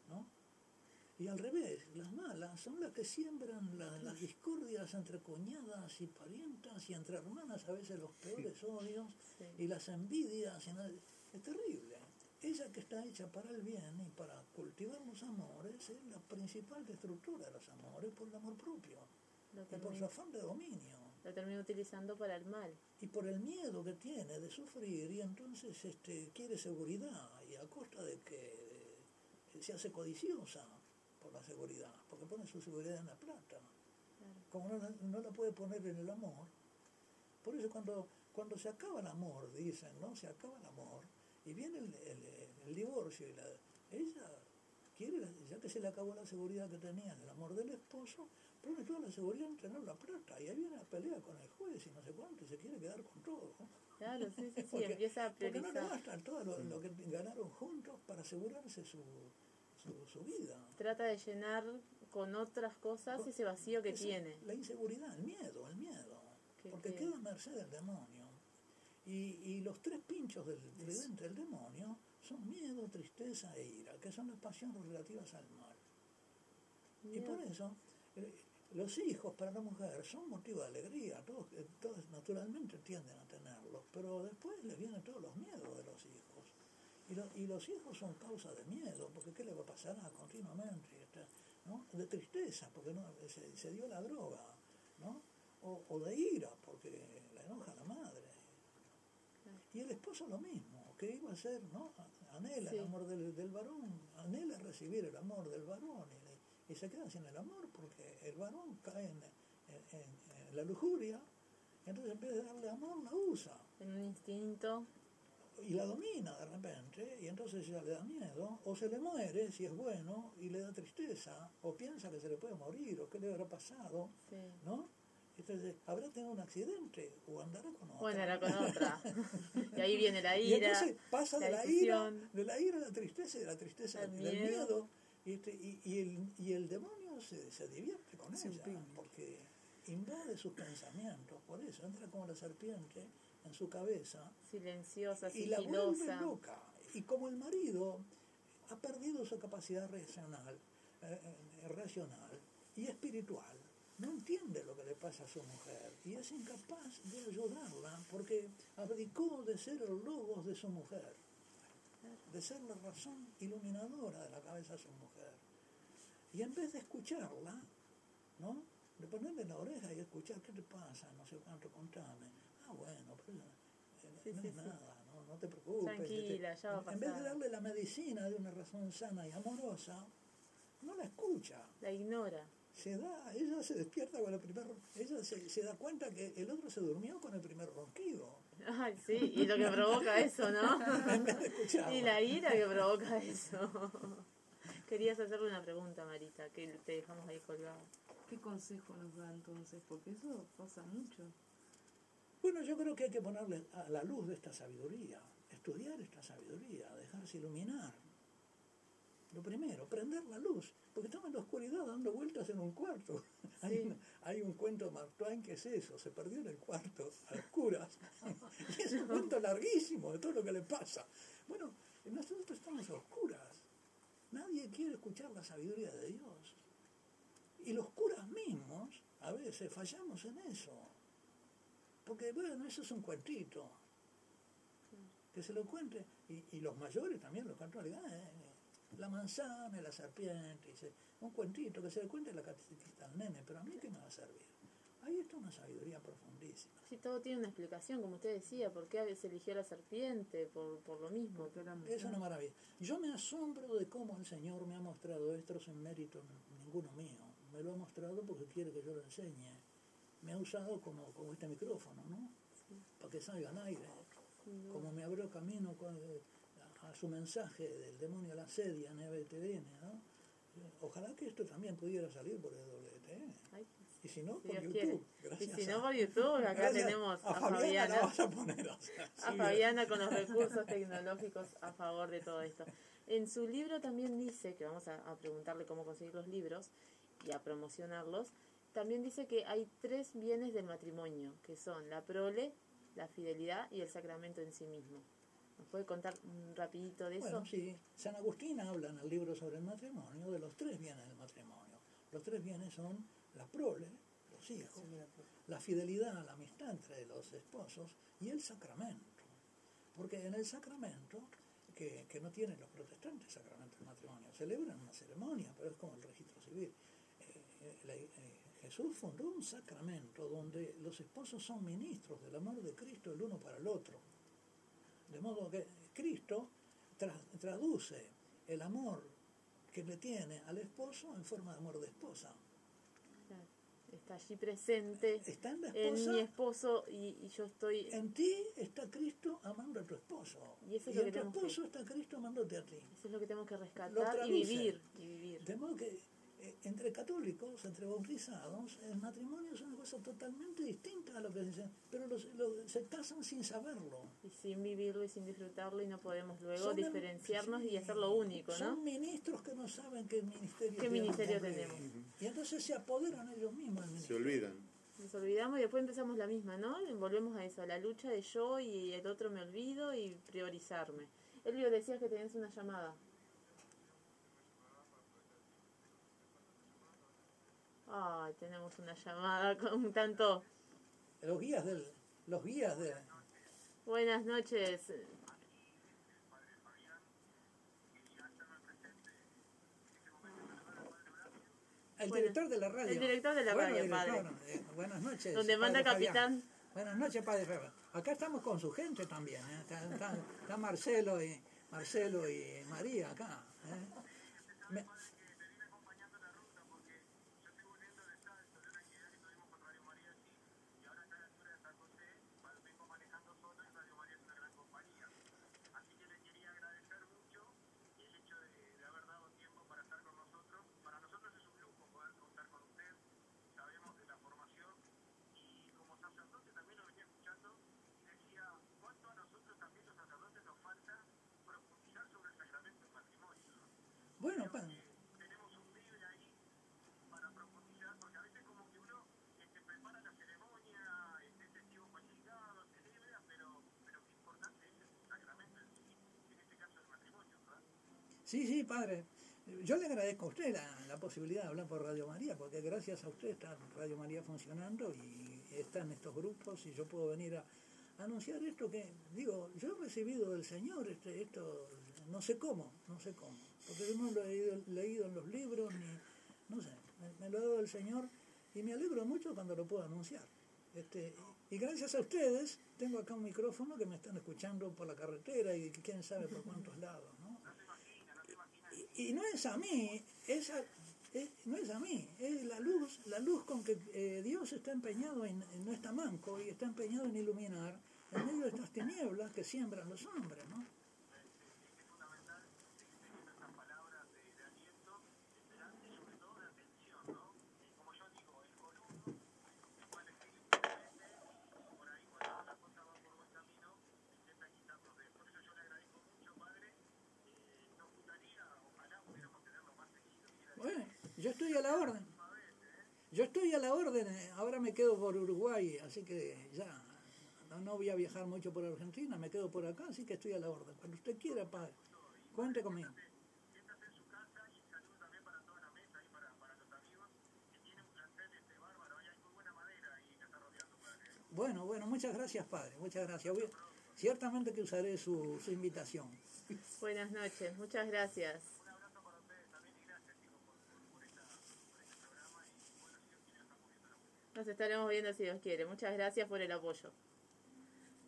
[SPEAKER 4] ¿no? Y al revés, las malas son las que siembran la- las discordias entre cuñadas y parientas y entre hermanas, a veces los peores odios
[SPEAKER 1] Sí.
[SPEAKER 4] y las envidias. y. Es terrible. Ella que está hecha para el bien y para cultivar los amores es la principal destructora de los amores por el amor propio. Y por su afán de dominio
[SPEAKER 1] lo termina utilizando para el mal.
[SPEAKER 4] y por el miedo que tiene de sufrir y entonces este, quiere seguridad y a costa de que eh, se hace codiciosa por la seguridad, porque pone su seguridad en la plata.
[SPEAKER 1] Claro.
[SPEAKER 4] Como no, la- no la puede poner en el amor, por eso cuando, cuando se acaba el amor, dicen, ¿no? Se acaba el amor y viene el, el- el divorcio y la, ella quiere, ya que se le acabó la seguridad que tenía en el amor del esposo, pone toda la seguridad en tener la plata y ahí viene la pelea con el juez y no sé cuánto y se quiere quedar con todo.
[SPEAKER 1] Claro, sí, sí, sí,
[SPEAKER 4] Porque-
[SPEAKER 1] empieza a
[SPEAKER 4] Porque no le
[SPEAKER 1] priorizar.
[SPEAKER 4] basta todo lo, lo que ganaron juntos para asegurarse su, su, su vida.
[SPEAKER 1] Trata de llenar con otras cosas ese vacío que
[SPEAKER 4] Esa-
[SPEAKER 1] tiene.
[SPEAKER 4] La inseguridad, el miedo, el miedo.
[SPEAKER 1] Que-
[SPEAKER 4] Porque
[SPEAKER 1] que-
[SPEAKER 4] queda a merced del demonio. Y, y los tres pinchos del tridente del demonio son miedo, tristeza e ira, que son las pasiones relativas al mal. Y por eso, eh, los hijos para la mujer son motivo de alegría, todos, eh, todos naturalmente tienden a tenerlos, pero después les vienen todos los miedos de los hijos. Y, lo- y los hijos son causa de miedo, porque ¿qué le va a pasar a continuamente? ¿no? De tristeza, porque no, se, se dio la droga, ¿no? O, o de ira, porque la enoja la madre. Y el esposo lo mismo, que iba a ser, ¿no? Anhela
[SPEAKER 1] Sí.
[SPEAKER 4] el amor del, del varón, anhela recibir el amor del varón y, se queda sin el amor porque el varón cae en, en- en- en la lujuria, entonces en vez de darle amor la usa
[SPEAKER 1] En un instinto.
[SPEAKER 4] y la domina de repente y entonces ya le da miedo o se le muere si es bueno y le da tristeza o piensa que se le puede morir o qué le habrá pasado,
[SPEAKER 1] Sí.
[SPEAKER 4] ¿no? Entonces, habrá tenido un accidente o andará con otra.
[SPEAKER 1] Bueno, era con otra. y ahí viene la
[SPEAKER 4] Y
[SPEAKER 1] ira.
[SPEAKER 4] entonces pasa de
[SPEAKER 1] la
[SPEAKER 4] la ira, de la ira a la tristeza y de la tristeza
[SPEAKER 1] Al miedo.
[SPEAKER 4] miedo. Y, este- y, y el, y el demonio se, se divierte con
[SPEAKER 5] Se
[SPEAKER 4] ella, porque invade sus pensamientos, por eso entra como la serpiente en su cabeza
[SPEAKER 1] Silenciosa,
[SPEAKER 4] y la vuelve loca. Y como el marido ha perdido su capacidad racional, eh, eh, racional y espiritual, no entiende lo que le pasa a su mujer y es incapaz de ayudarla porque abdicó de ser el logos de su mujer, de ser la razón iluminadora de la cabeza de su mujer. Y en vez de escucharla, ¿no? De ponerle la oreja y escuchar qué te pasa, no sé cuánto, contame. Ah, bueno, pero eh,
[SPEAKER 1] Sí,
[SPEAKER 4] no
[SPEAKER 1] sí,
[SPEAKER 4] es
[SPEAKER 1] sí.
[SPEAKER 4] nada, no, no te preocupes.
[SPEAKER 1] Tranquila, ya va a
[SPEAKER 4] en- En vez de
[SPEAKER 1] pasar.
[SPEAKER 4] darle la medicina de una razón sana y amorosa, no la escucha.
[SPEAKER 1] La ignora.
[SPEAKER 4] Se da, ella se despierta con el primer, ella se, se da cuenta que el otro se durmió con el primer ronquido.
[SPEAKER 1] Ay, sí, y lo que provoca eso, ¿no? Y la ira que provoca eso. Querías hacerle una pregunta, Marita, que te dejamos ahí colgada.
[SPEAKER 2] ¿Qué consejo nos da entonces? Porque eso pasa mucho.
[SPEAKER 4] Bueno, yo creo que hay que ponerle a la luz de esta sabiduría, estudiar esta sabiduría, dejarse iluminar. Lo primero, prender la luz, porque estamos en la oscuridad dando vueltas en un cuarto. Hay, un, hay un cuento de Mark Twain que es eso, se perdió en el cuarto, a oscuras. y es un cuento larguísimo de todo lo que le pasa. Bueno, nosotros estamos a oscuras. Nadie quiere escuchar la sabiduría de Dios. Y los curas mismos, a veces, fallamos en eso. Porque, bueno, eso es un cuentito. Que se lo cuente. Y, y los mayores también lo cuentan. eh, la manzana y la serpiente. dice, un cuentito que se le cuente la catequista al nene. Pero a mí, ¿qué me va a servir? Ahí está una sabiduría profundísima.
[SPEAKER 1] Sí, todo tiene una explicación, como usted decía, por qué a veces eligió la serpiente, por, por lo mismo.
[SPEAKER 4] Es una maravilla. Yo me asombro de cómo el Señor me ha mostrado esto sin mérito ninguno mío. Me lo ha mostrado porque quiere que yo lo enseñe. Me ha usado como, como este micrófono, ¿no? Para que salga al aire. Como me abrió camino con, eh, a, su mensaje del demonio a la sedia en EBTN, ¿no? Ojalá que esto también pudiera salir por el WTN.
[SPEAKER 1] Ay,
[SPEAKER 4] Y si no,
[SPEAKER 1] si
[SPEAKER 4] por YouTube.
[SPEAKER 1] quiere. Y
[SPEAKER 4] Gracias
[SPEAKER 1] si
[SPEAKER 4] a-
[SPEAKER 1] no, por YouTube, acá
[SPEAKER 4] gracias
[SPEAKER 1] tenemos
[SPEAKER 4] a
[SPEAKER 1] a
[SPEAKER 4] Fabiana. A poner, o sea,
[SPEAKER 1] a
[SPEAKER 4] sí,
[SPEAKER 1] Fabiana con los recursos tecnológicos a favor de todo esto. En su libro también dice, que vamos a, a preguntarle cómo conseguir los libros y a promocionarlos, también dice que hay tres bienes del matrimonio, que son la prole, la fidelidad y el sacramento en sí mismo. ¿Nos puede contar un rapidito de eso?
[SPEAKER 4] Bueno, sí. San Agustín habla en el libro sobre el matrimonio de los tres bienes del matrimonio. Los tres bienes son la prole, los hijos, la fidelidad, la amistad entre los esposos y el sacramento. Porque en el sacramento, que, que no tienen los protestantes sacramento del matrimonio, celebran una ceremonia, pero es como el registro civil. Eh, eh, la- eh, Jesús fundó un sacramento donde los esposos son ministros del amor de Cristo el uno para el otro. De modo que Cristo tra- traduce el amor que le tiene al esposo en forma de amor de esposa.
[SPEAKER 1] Está allí presente
[SPEAKER 4] Está en la
[SPEAKER 1] en
[SPEAKER 4] esposa,
[SPEAKER 1] mi esposo y, y yo estoy...
[SPEAKER 4] en ti está Cristo amando a tu esposo.
[SPEAKER 1] Y eso es
[SPEAKER 4] y
[SPEAKER 1] lo
[SPEAKER 4] en
[SPEAKER 1] que
[SPEAKER 4] tu
[SPEAKER 1] que-
[SPEAKER 4] esposo está Cristo amándote a ti.
[SPEAKER 1] Eso es lo que tenemos que rescatar y vivir. Y vivir.
[SPEAKER 4] De modo que entre católicos, entre bautizados, el matrimonio es una cosa totalmente distinta a lo que dicen, pero los, los- se casan sin saberlo.
[SPEAKER 1] Y sin vivirlo y sin disfrutarlo y no podemos luego
[SPEAKER 4] Son el-
[SPEAKER 1] diferenciarnos
[SPEAKER 4] sí,
[SPEAKER 1] y hacerlo único, ¿no?
[SPEAKER 4] Son ministros que no saben qué ministerio,
[SPEAKER 1] ¿Qué ministerio tenemos?
[SPEAKER 4] Y entonces se apoderan ellos mismos del
[SPEAKER 3] Se olvidan.
[SPEAKER 1] Nos olvidamos y después empezamos la misma, ¿no? Volvemos a eso, a la lucha de yo y el otro me olvido y priorizarme. Elvio, decías que tenías una llamada. Ay, tenemos una llamada con un tanto...
[SPEAKER 4] Los guías del, los guías de,
[SPEAKER 1] Buenas noches.
[SPEAKER 4] el director de la radio.
[SPEAKER 1] el director de la
[SPEAKER 4] Bueno,
[SPEAKER 1] radio,
[SPEAKER 4] director, eh, buenas noches.
[SPEAKER 1] Donde manda
[SPEAKER 4] padre Fabián.
[SPEAKER 1] capitán.
[SPEAKER 4] Buenas noches, padre Fabián. Acá estamos con su gente también. ¿eh? Está, está- está Marcelo y Marcelo y María acá. ¿eh? Me- Sí, sí, padre. Yo le agradezco a usted la, posibilidad de hablar por Radio María, porque gracias a usted está Radio María funcionando y están estos grupos y yo puedo venir a anunciar esto que, digo, yo he recibido del Señor este, esto, no sé cómo, no sé cómo, porque no lo he leído, en los libros, ni, no sé, me, lo ha dado el Señor y me alegro mucho cuando lo puedo anunciar. Este, y gracias a ustedes tengo acá un micrófono que me están escuchando por la carretera y quién sabe por cuántos lados. Y, no es a mí, es no es a mí, es la luz, la luz con que eh, Dios está empeñado en, no está manco y está empeñado en iluminar en medio de estas tinieblas que siembran los hombres. Bueno, yo estoy a la orden. Yo estoy a la orden. eh, Ahora me quedo por Uruguay, así que ya. No, no voy a viajar mucho por Argentina, me quedo por acá, así que estoy a la orden. Cuando usted quiera, padre, cuente conmigo. Bueno, bueno, muchas gracias, padre, muchas gracias. Voy- ciertamente que usaré su, su invitación.
[SPEAKER 1] Buenas noches, muchas gracias. Nos estaremos viendo si Dios quiere. Muchas gracias por el apoyo.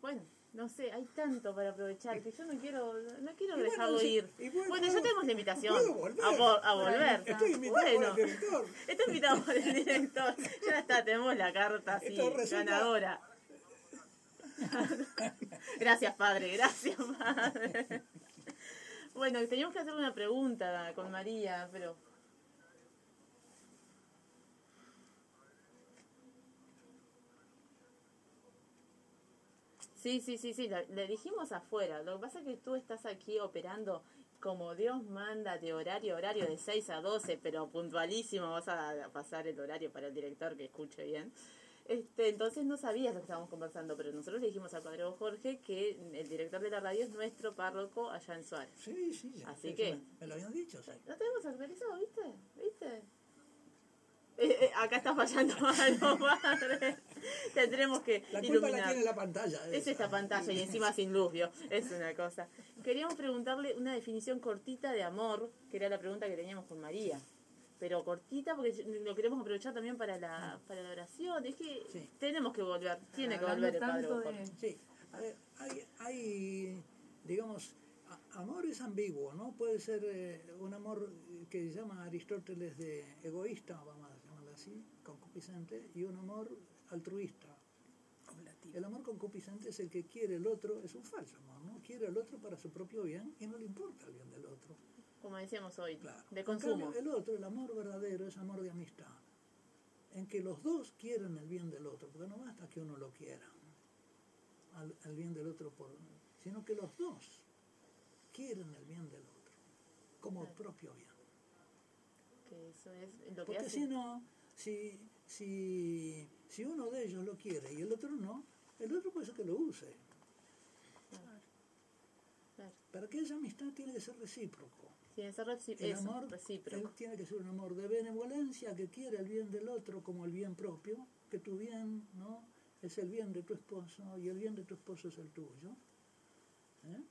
[SPEAKER 1] Bueno, no sé, hay tanto para aprovechar que yo no quiero, no quiero
[SPEAKER 4] Y
[SPEAKER 1] dejarlo ir.
[SPEAKER 4] y bueno,
[SPEAKER 1] Bueno, ya tenemos la invitación
[SPEAKER 4] volver.
[SPEAKER 1] a, vo- a volver.
[SPEAKER 4] Estoy invitado
[SPEAKER 1] bueno,
[SPEAKER 4] por el director.
[SPEAKER 1] está invitado por el director. Ya está, tenemos la carta así,
[SPEAKER 4] resulta-
[SPEAKER 1] ganadora. gracias, padre, gracias, padre. Bueno, teníamos que hacer una pregunta con María, pero Sí, sí, sí, sí, le dijimos afuera. Lo que pasa es que tú estás aquí operando como Dios manda de horario a horario de 6 a 12, pero puntualísimo. Vas a pasar el horario para el director que escuche bien. Este, entonces no sabías lo que estábamos conversando, pero nosotros le dijimos a Padre Jorge que el director de la radio es nuestro párroco allá en Suárez.
[SPEAKER 4] Sí, sí.
[SPEAKER 1] Así
[SPEAKER 4] eso
[SPEAKER 1] que-
[SPEAKER 4] Me, me lo habían dicho, sí.
[SPEAKER 1] No tenemos actualizado, ¿viste? ¿Viste? Eh, eh, acá está fallando algo, padre. Tendremos que
[SPEAKER 4] La culpa la
[SPEAKER 1] iluminar.
[SPEAKER 4] tiene la pantalla.
[SPEAKER 1] Es
[SPEAKER 4] esa.
[SPEAKER 1] esta pantalla y encima sin luz, ¿vio? Es una cosa. Queríamos preguntarle una definición cortita de amor, que era la pregunta que teníamos con María. pero cortita porque lo queremos aprovechar también para la, para la oración. Es que
[SPEAKER 4] Sí.
[SPEAKER 1] tenemos que volver, tiene que
[SPEAKER 2] Hablando
[SPEAKER 1] volver el Padre
[SPEAKER 2] de-
[SPEAKER 4] Sí, a ver, hay, hay, digamos, a- amor es ambiguo, ¿no? Puede ser eh, un amor que llama Aristóteles de egoísta, vamos a llamarlo así, concupiscente, y un amor altruista. El amor concupiscente es el que quiere el otro, es un falso amor, ¿no? Quiere al otro para su propio bien y no le importa el bien del otro.
[SPEAKER 1] Como decíamos hoy,
[SPEAKER 4] Claro.
[SPEAKER 1] de
[SPEAKER 4] En
[SPEAKER 1] consumo.
[SPEAKER 4] cambio, el otro, el amor verdadero, es amor de amistad, en que los dos quieren el bien del otro, porque no basta que uno lo quiera, al, al bien del otro, por, sino que los dos quieren el bien del otro, como
[SPEAKER 1] Claro.
[SPEAKER 4] propio bien.
[SPEAKER 1] Que eso es lo que
[SPEAKER 4] Porque
[SPEAKER 1] hace.
[SPEAKER 4] si no, si, si, si uno de ellos lo quiere y el otro no, el otro puede ser que lo use.
[SPEAKER 1] Claro.
[SPEAKER 4] Para que esa amistad tiene que ser recíproco.
[SPEAKER 1] Tiene que ser reci-
[SPEAKER 4] El amor
[SPEAKER 1] recíproco.
[SPEAKER 4] tiene que ser un amor de benevolencia que quiere el bien del otro como el bien propio, que tu bien no es el bien de tu esposo y el bien de tu esposo es el tuyo. ¿eh?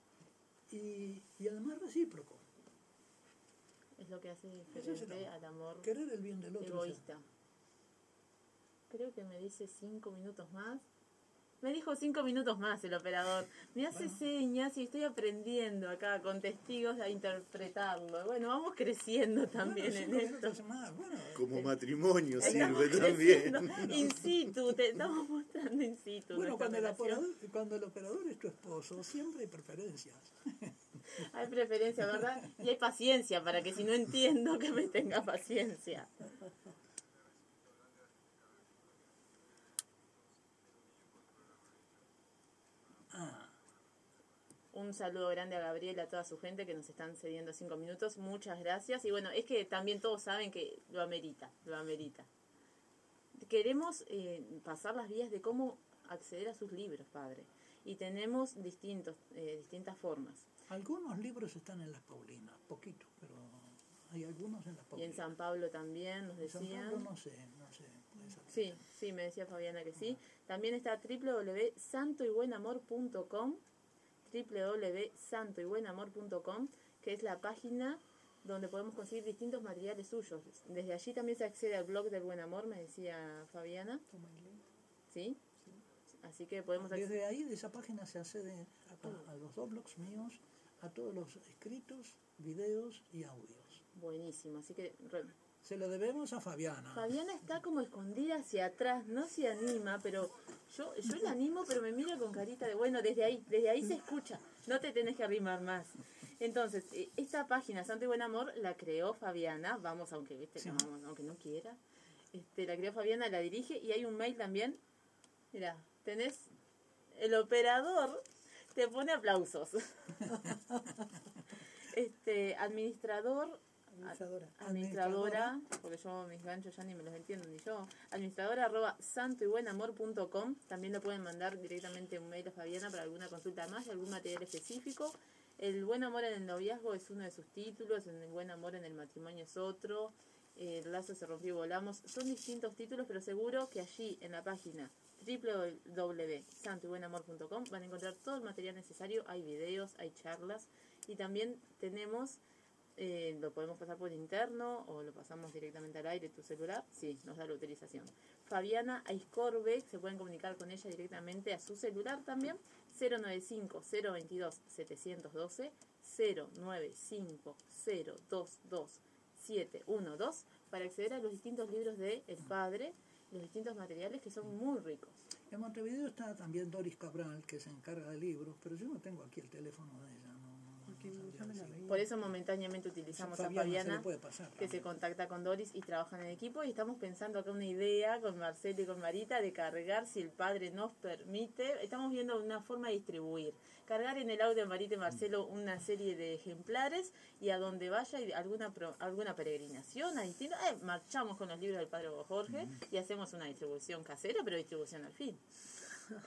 [SPEAKER 4] Y, y además recíproco,
[SPEAKER 1] Es lo que hace
[SPEAKER 4] es
[SPEAKER 1] diferente al amor
[SPEAKER 4] querer el bien del otro.
[SPEAKER 1] egoísta. Creo que me dice cinco minutos más. Me dijo cinco minutos más el operador. Me hace
[SPEAKER 4] Bueno.
[SPEAKER 1] señas y estoy aprendiendo acá con testigos a interpretarlo. Bueno, vamos creciendo también
[SPEAKER 4] Bueno,
[SPEAKER 1] en
[SPEAKER 4] cinco
[SPEAKER 1] esto.
[SPEAKER 4] minutos más, bueno,
[SPEAKER 3] Como matrimonio sirve también.
[SPEAKER 1] in situ, te estamos mostrando in situ.
[SPEAKER 4] bueno cuando, el operador, cuando el operador es tu esposo, siempre hay preferencias.
[SPEAKER 1] Hay preferencia, ¿verdad? Y hay paciencia para que si no entiendo que me tenga paciencia.
[SPEAKER 4] Ah,
[SPEAKER 1] Un saludo grande a Gabriel, a toda su gente que nos están cediendo cinco minutos. Muchas gracias. Y bueno, es que también todos saben que lo amerita, lo amerita. Queremos eh, pasar las vías de cómo acceder a sus libros, padre. Y tenemos distintos, eh, distintas formas.
[SPEAKER 4] algunos libros están en las Paulinas, poquitos, pero hay algunos en las
[SPEAKER 1] Y en
[SPEAKER 4] Paulinas.
[SPEAKER 1] San Pablo también nos
[SPEAKER 4] En San
[SPEAKER 1] decían.
[SPEAKER 4] Pablo no sé, no sé.
[SPEAKER 1] Sí, sí, me decía Fabiana que sí. También está www.santoybuenamor.com www.santoybuenamor.com que es la página donde podemos conseguir distintos materiales suyos. Desde allí también se accede al blog del Buen Amor, me decía Fabiana. ¿Sí? Así que podemos.
[SPEAKER 4] Desde ahí, de esa página, se accede a, a los dos blogs míos, a todos los escritos, videos y audios.
[SPEAKER 1] Buenísimo. Así que
[SPEAKER 4] Se lo debemos a Fabiana.
[SPEAKER 1] Fabiana está como escondida hacia atrás, no se anima, pero yo, yo la animo, pero me mira con carita de, bueno, desde ahí, desde ahí se escucha, no te tenés que arrimar más. Entonces, eh, esta página, Santo y Buen Amor, la creó Fabiana, vamos, aunque viste,
[SPEAKER 4] Sí.
[SPEAKER 1] no, vamos, aunque no quiera, este, la creó Fabiana, la dirige, y hay un mail también, mira, tenés, el operador te pone aplausos. este, administrador
[SPEAKER 5] Administradora.
[SPEAKER 1] administradora, porque yo mis ganchos ya ni me los entiendo ni yo, administradora arroba santoybuenamor.com, también le pueden mandar directamente un mail a Fabiana para alguna consulta más y algún material específico. El buen amor en el noviazgo es uno de sus títulos, el buen amor en el matrimonio es otro, el lazo se rompió y volamos, son distintos títulos, pero seguro que allí en la página www.santoybuenamor.com van a encontrar todo el material necesario, hay videos, hay charlas. Y también tenemos eh, lo podemos pasar por interno o lo pasamos directamente al aire tu celular, sí, nos da la utilización. Fabiana Aiscorbe, se pueden comunicar con ella directamente a su celular también, 095-022-712, 095-022-712, para acceder a los distintos libros de El Padre, los distintos materiales que son muy ricos.
[SPEAKER 4] En Montevideo está también Doris Cabral, que se encarga de libros, pero yo no tengo aquí el teléfono de ella.
[SPEAKER 1] Por eso momentáneamente utilizamos a
[SPEAKER 4] Fabiana se pasar
[SPEAKER 1] que se contacta con Doris y trabajan en equipo y estamos pensando acá una idea con Marcelo y con Marita de cargar si el padre nos permite, estamos viendo una forma de distribuir, cargar en el audio de Marita y Marcelo una serie de ejemplares y a donde vaya alguna pro- alguna peregrinación a distintos, eh, marchamos con los libros del padre Jorge y hacemos una distribución casera pero distribución al fin.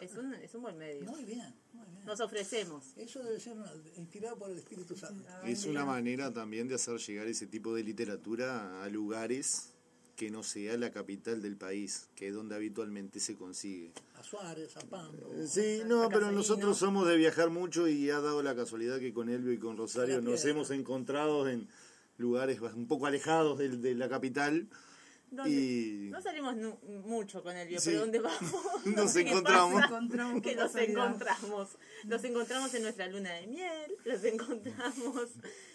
[SPEAKER 1] Es un, es un buen medio.
[SPEAKER 4] Muy bien, muy bien.
[SPEAKER 1] Nos ofrecemos.
[SPEAKER 4] Eso debe ser una- inspirado por el Espíritu Santo.
[SPEAKER 3] Es una manera también de hacer llegar ese tipo de literatura a lugares que no sea la capital del país, que es donde habitualmente se consigue.
[SPEAKER 4] A Suárez, a Pambo.
[SPEAKER 3] Sí,
[SPEAKER 1] a
[SPEAKER 3] no, pero nosotros somos de viajar mucho y ha dado la casualidad que con Elvio y con Rosario nos hemos encontrado en lugares un poco alejados de, de la capital.
[SPEAKER 1] Donde-
[SPEAKER 3] Y
[SPEAKER 1] No salimos nu- mucho con Elvio,
[SPEAKER 3] Sí.
[SPEAKER 1] pero ¿dónde vamos?
[SPEAKER 3] Nos
[SPEAKER 1] ¿Qué
[SPEAKER 3] encontramos.
[SPEAKER 1] que
[SPEAKER 2] casualidad.
[SPEAKER 1] encontramos. Los encontramos en nuestra luna de miel, los encontramos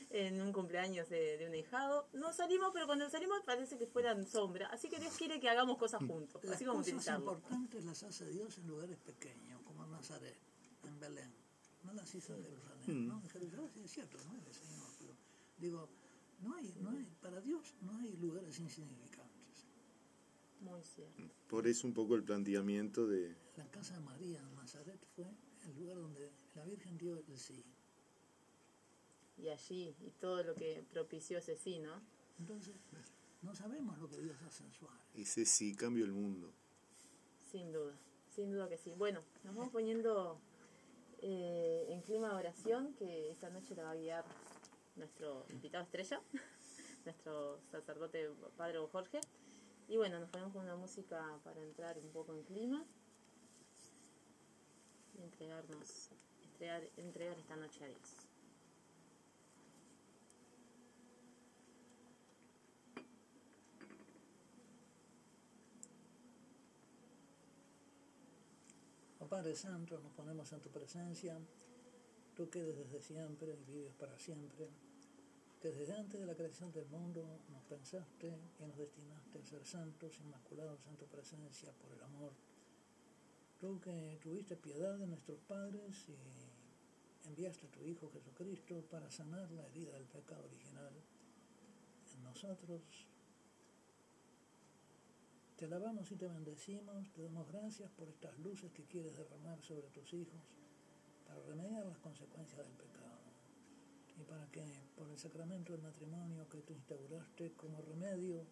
[SPEAKER 1] en un cumpleaños de, de un hijado. No salimos, pero cuando salimos parece que fueran sombra. Así que Dios quiere que hagamos cosas juntos,
[SPEAKER 4] Las
[SPEAKER 1] así como
[SPEAKER 4] cosas
[SPEAKER 1] utilizarlo.
[SPEAKER 4] importantes las hace Dios en lugares pequeños, como en Nazaret, en Belén. No las hizo en Jerusalén, ¿no? En Jerusalén sí es cierto, ¿no? El Señor, pero digo, no hay, no hay, para Dios no hay lugares insignificantes.
[SPEAKER 1] Muy cierto.
[SPEAKER 3] por eso un poco el planteamiento de...
[SPEAKER 4] La casa de María en Nazaret fue el lugar donde la Virgen dio el sí.
[SPEAKER 1] Y allí, y todo lo que propició ese sí, ¿no?
[SPEAKER 4] Entonces, no sabemos lo que Dios hace en Suárez.
[SPEAKER 3] Ese sí cambió el mundo.
[SPEAKER 1] Sin duda, sin duda que sí. Bueno, nos vamos poniendo eh, en clima de oración, que esta noche la va a guiar nuestro invitado estrella, nuestro sacerdote Padre Jorge. Y bueno, nos ponemos con una música para entrar un poco en clima. Y entregarnos, entregar, esta noche a Dios.
[SPEAKER 4] Oh Padre Santo, nos ponemos en tu presencia, tú que desde siempre vives para siempre, desde antes de la creación del mundo nos pensaste y nos destinaste a ser santos, inmaculados en tu presencia por el amor. Tú que tuviste piedad de nuestros padres y enviaste a tu Hijo Jesucristo para sanar la herida del pecado original en nosotros, te alabamos y te bendecimos, te damos gracias por estas luces que quieres derramar sobre tus hijos para remediar las consecuencias del pecado y para que por el sacramento del matrimonio que tú instauraste como remedio,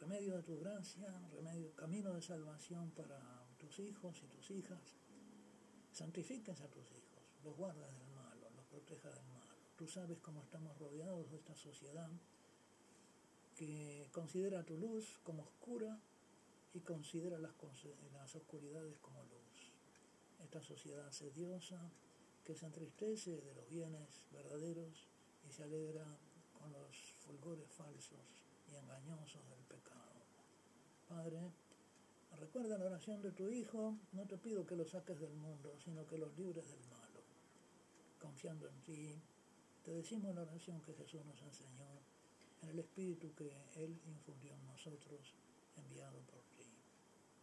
[SPEAKER 4] remedio de tu gracia, remedio, camino de salvación para tus hijos y tus hijas, santifiques a tus hijos, los guardas del malo, los protejas del malo. Tú sabes cómo estamos rodeados de esta sociedad que considera tu luz como oscura y considera las, las oscuridades como luz. Esta sociedad sediosa que se entristece de los bienes verdaderos y se alegra con los fulgores falsos y engañosos del pecado. Padre, recuerda la oración de tu Hijo, no te pido que los saques del mundo, sino que los libres del malo. Confiando en ti, te decimos la oración que Jesús nos enseñó en el Espíritu que Él infundió en nosotros, enviado por.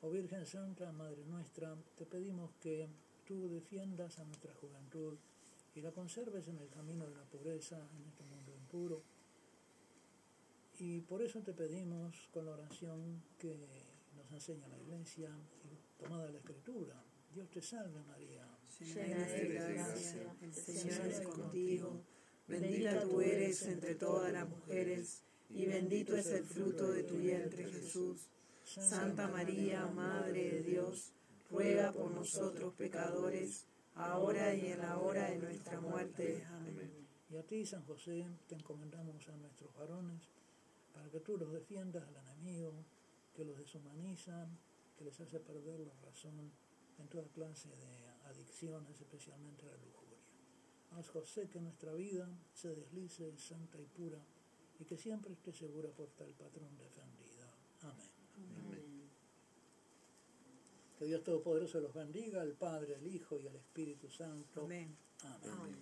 [SPEAKER 4] Oh Virgen Santa, Madre nuestra, te pedimos que tú defiendas a nuestra juventud y la conserves en el camino de la pobreza, en este mundo impuro. Y por eso te pedimos con la oración que nos enseña la Iglesia y tomada la Escritura. Dios te salve María,
[SPEAKER 1] Llena eres de gracia,
[SPEAKER 5] El Señor es contigo. Bendita tú eres entre todas las mujeres, y bendito es el fruto de tu vientre, Jesús. Santa María, Madre de Dios, ruega por nosotros pecadores, ahora y en la hora de nuestra muerte. Amén.
[SPEAKER 4] Y a ti, San José, te encomendamos a nuestros varones para que tú los defiendas al enemigo, que los deshumaniza, que les hace perder la razón en toda clase de adicciones, especialmente la lujuria. Haz, José, que nuestra vida se deslice santa y pura y que siempre esté segura por tal patrón defendida. Amén. Que Dios Todopoderoso los bendiga, el Padre, el Hijo y el Espíritu Santo.
[SPEAKER 5] Amén.
[SPEAKER 4] Amén.
[SPEAKER 1] Amén.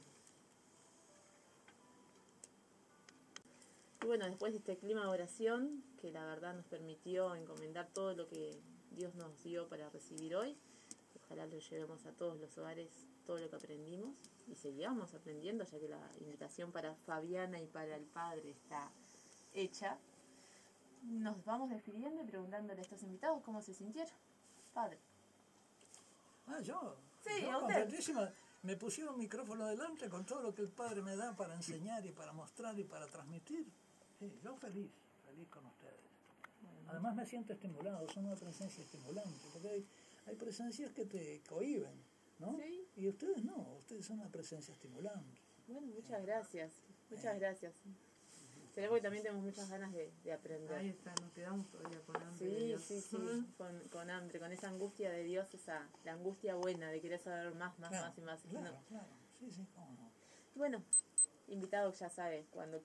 [SPEAKER 1] Y bueno, después de este clima de oración, que la verdad nos permitió encomendar todo lo que Dios nos dio para recibir hoy, ojalá lo llevemos a todos los hogares, todo lo que aprendimos, y seguíamos aprendiendo, ya que la invitación para Fabiana y para el Padre está hecha. Nos vamos despidiendo y preguntándole a estos invitados cómo se sintieron. Padre.
[SPEAKER 4] Ah, yo.
[SPEAKER 1] Sí,
[SPEAKER 4] yo contentísima. Me pusieron un micrófono delante con todo lo que el Padre me da para enseñar y para mostrar y para transmitir. Sí, yo feliz, feliz. con ustedes. Además me siento estimulado, son una presencia estimulante, porque hay, hay presencias que te cohiben, ¿no?
[SPEAKER 1] Sí.
[SPEAKER 4] Y ustedes no, ustedes son una presencia estimulante.
[SPEAKER 1] Bueno, muchas gracias. Muchas gracias. Será porque también tenemos muchas ganas de, de aprender.
[SPEAKER 2] Ahí está, nos quedamos todavía con hambre de
[SPEAKER 1] Sí,
[SPEAKER 2] Dios.
[SPEAKER 1] sí, sí, con, con hambre, con esa angustia de Dios, esa la angustia buena de querer saber más, más,
[SPEAKER 4] Claro,
[SPEAKER 1] más y más.
[SPEAKER 4] claro,
[SPEAKER 1] No.
[SPEAKER 4] claro, sí, sí, cómo no.
[SPEAKER 1] Bueno, invitado ya sabe, cuando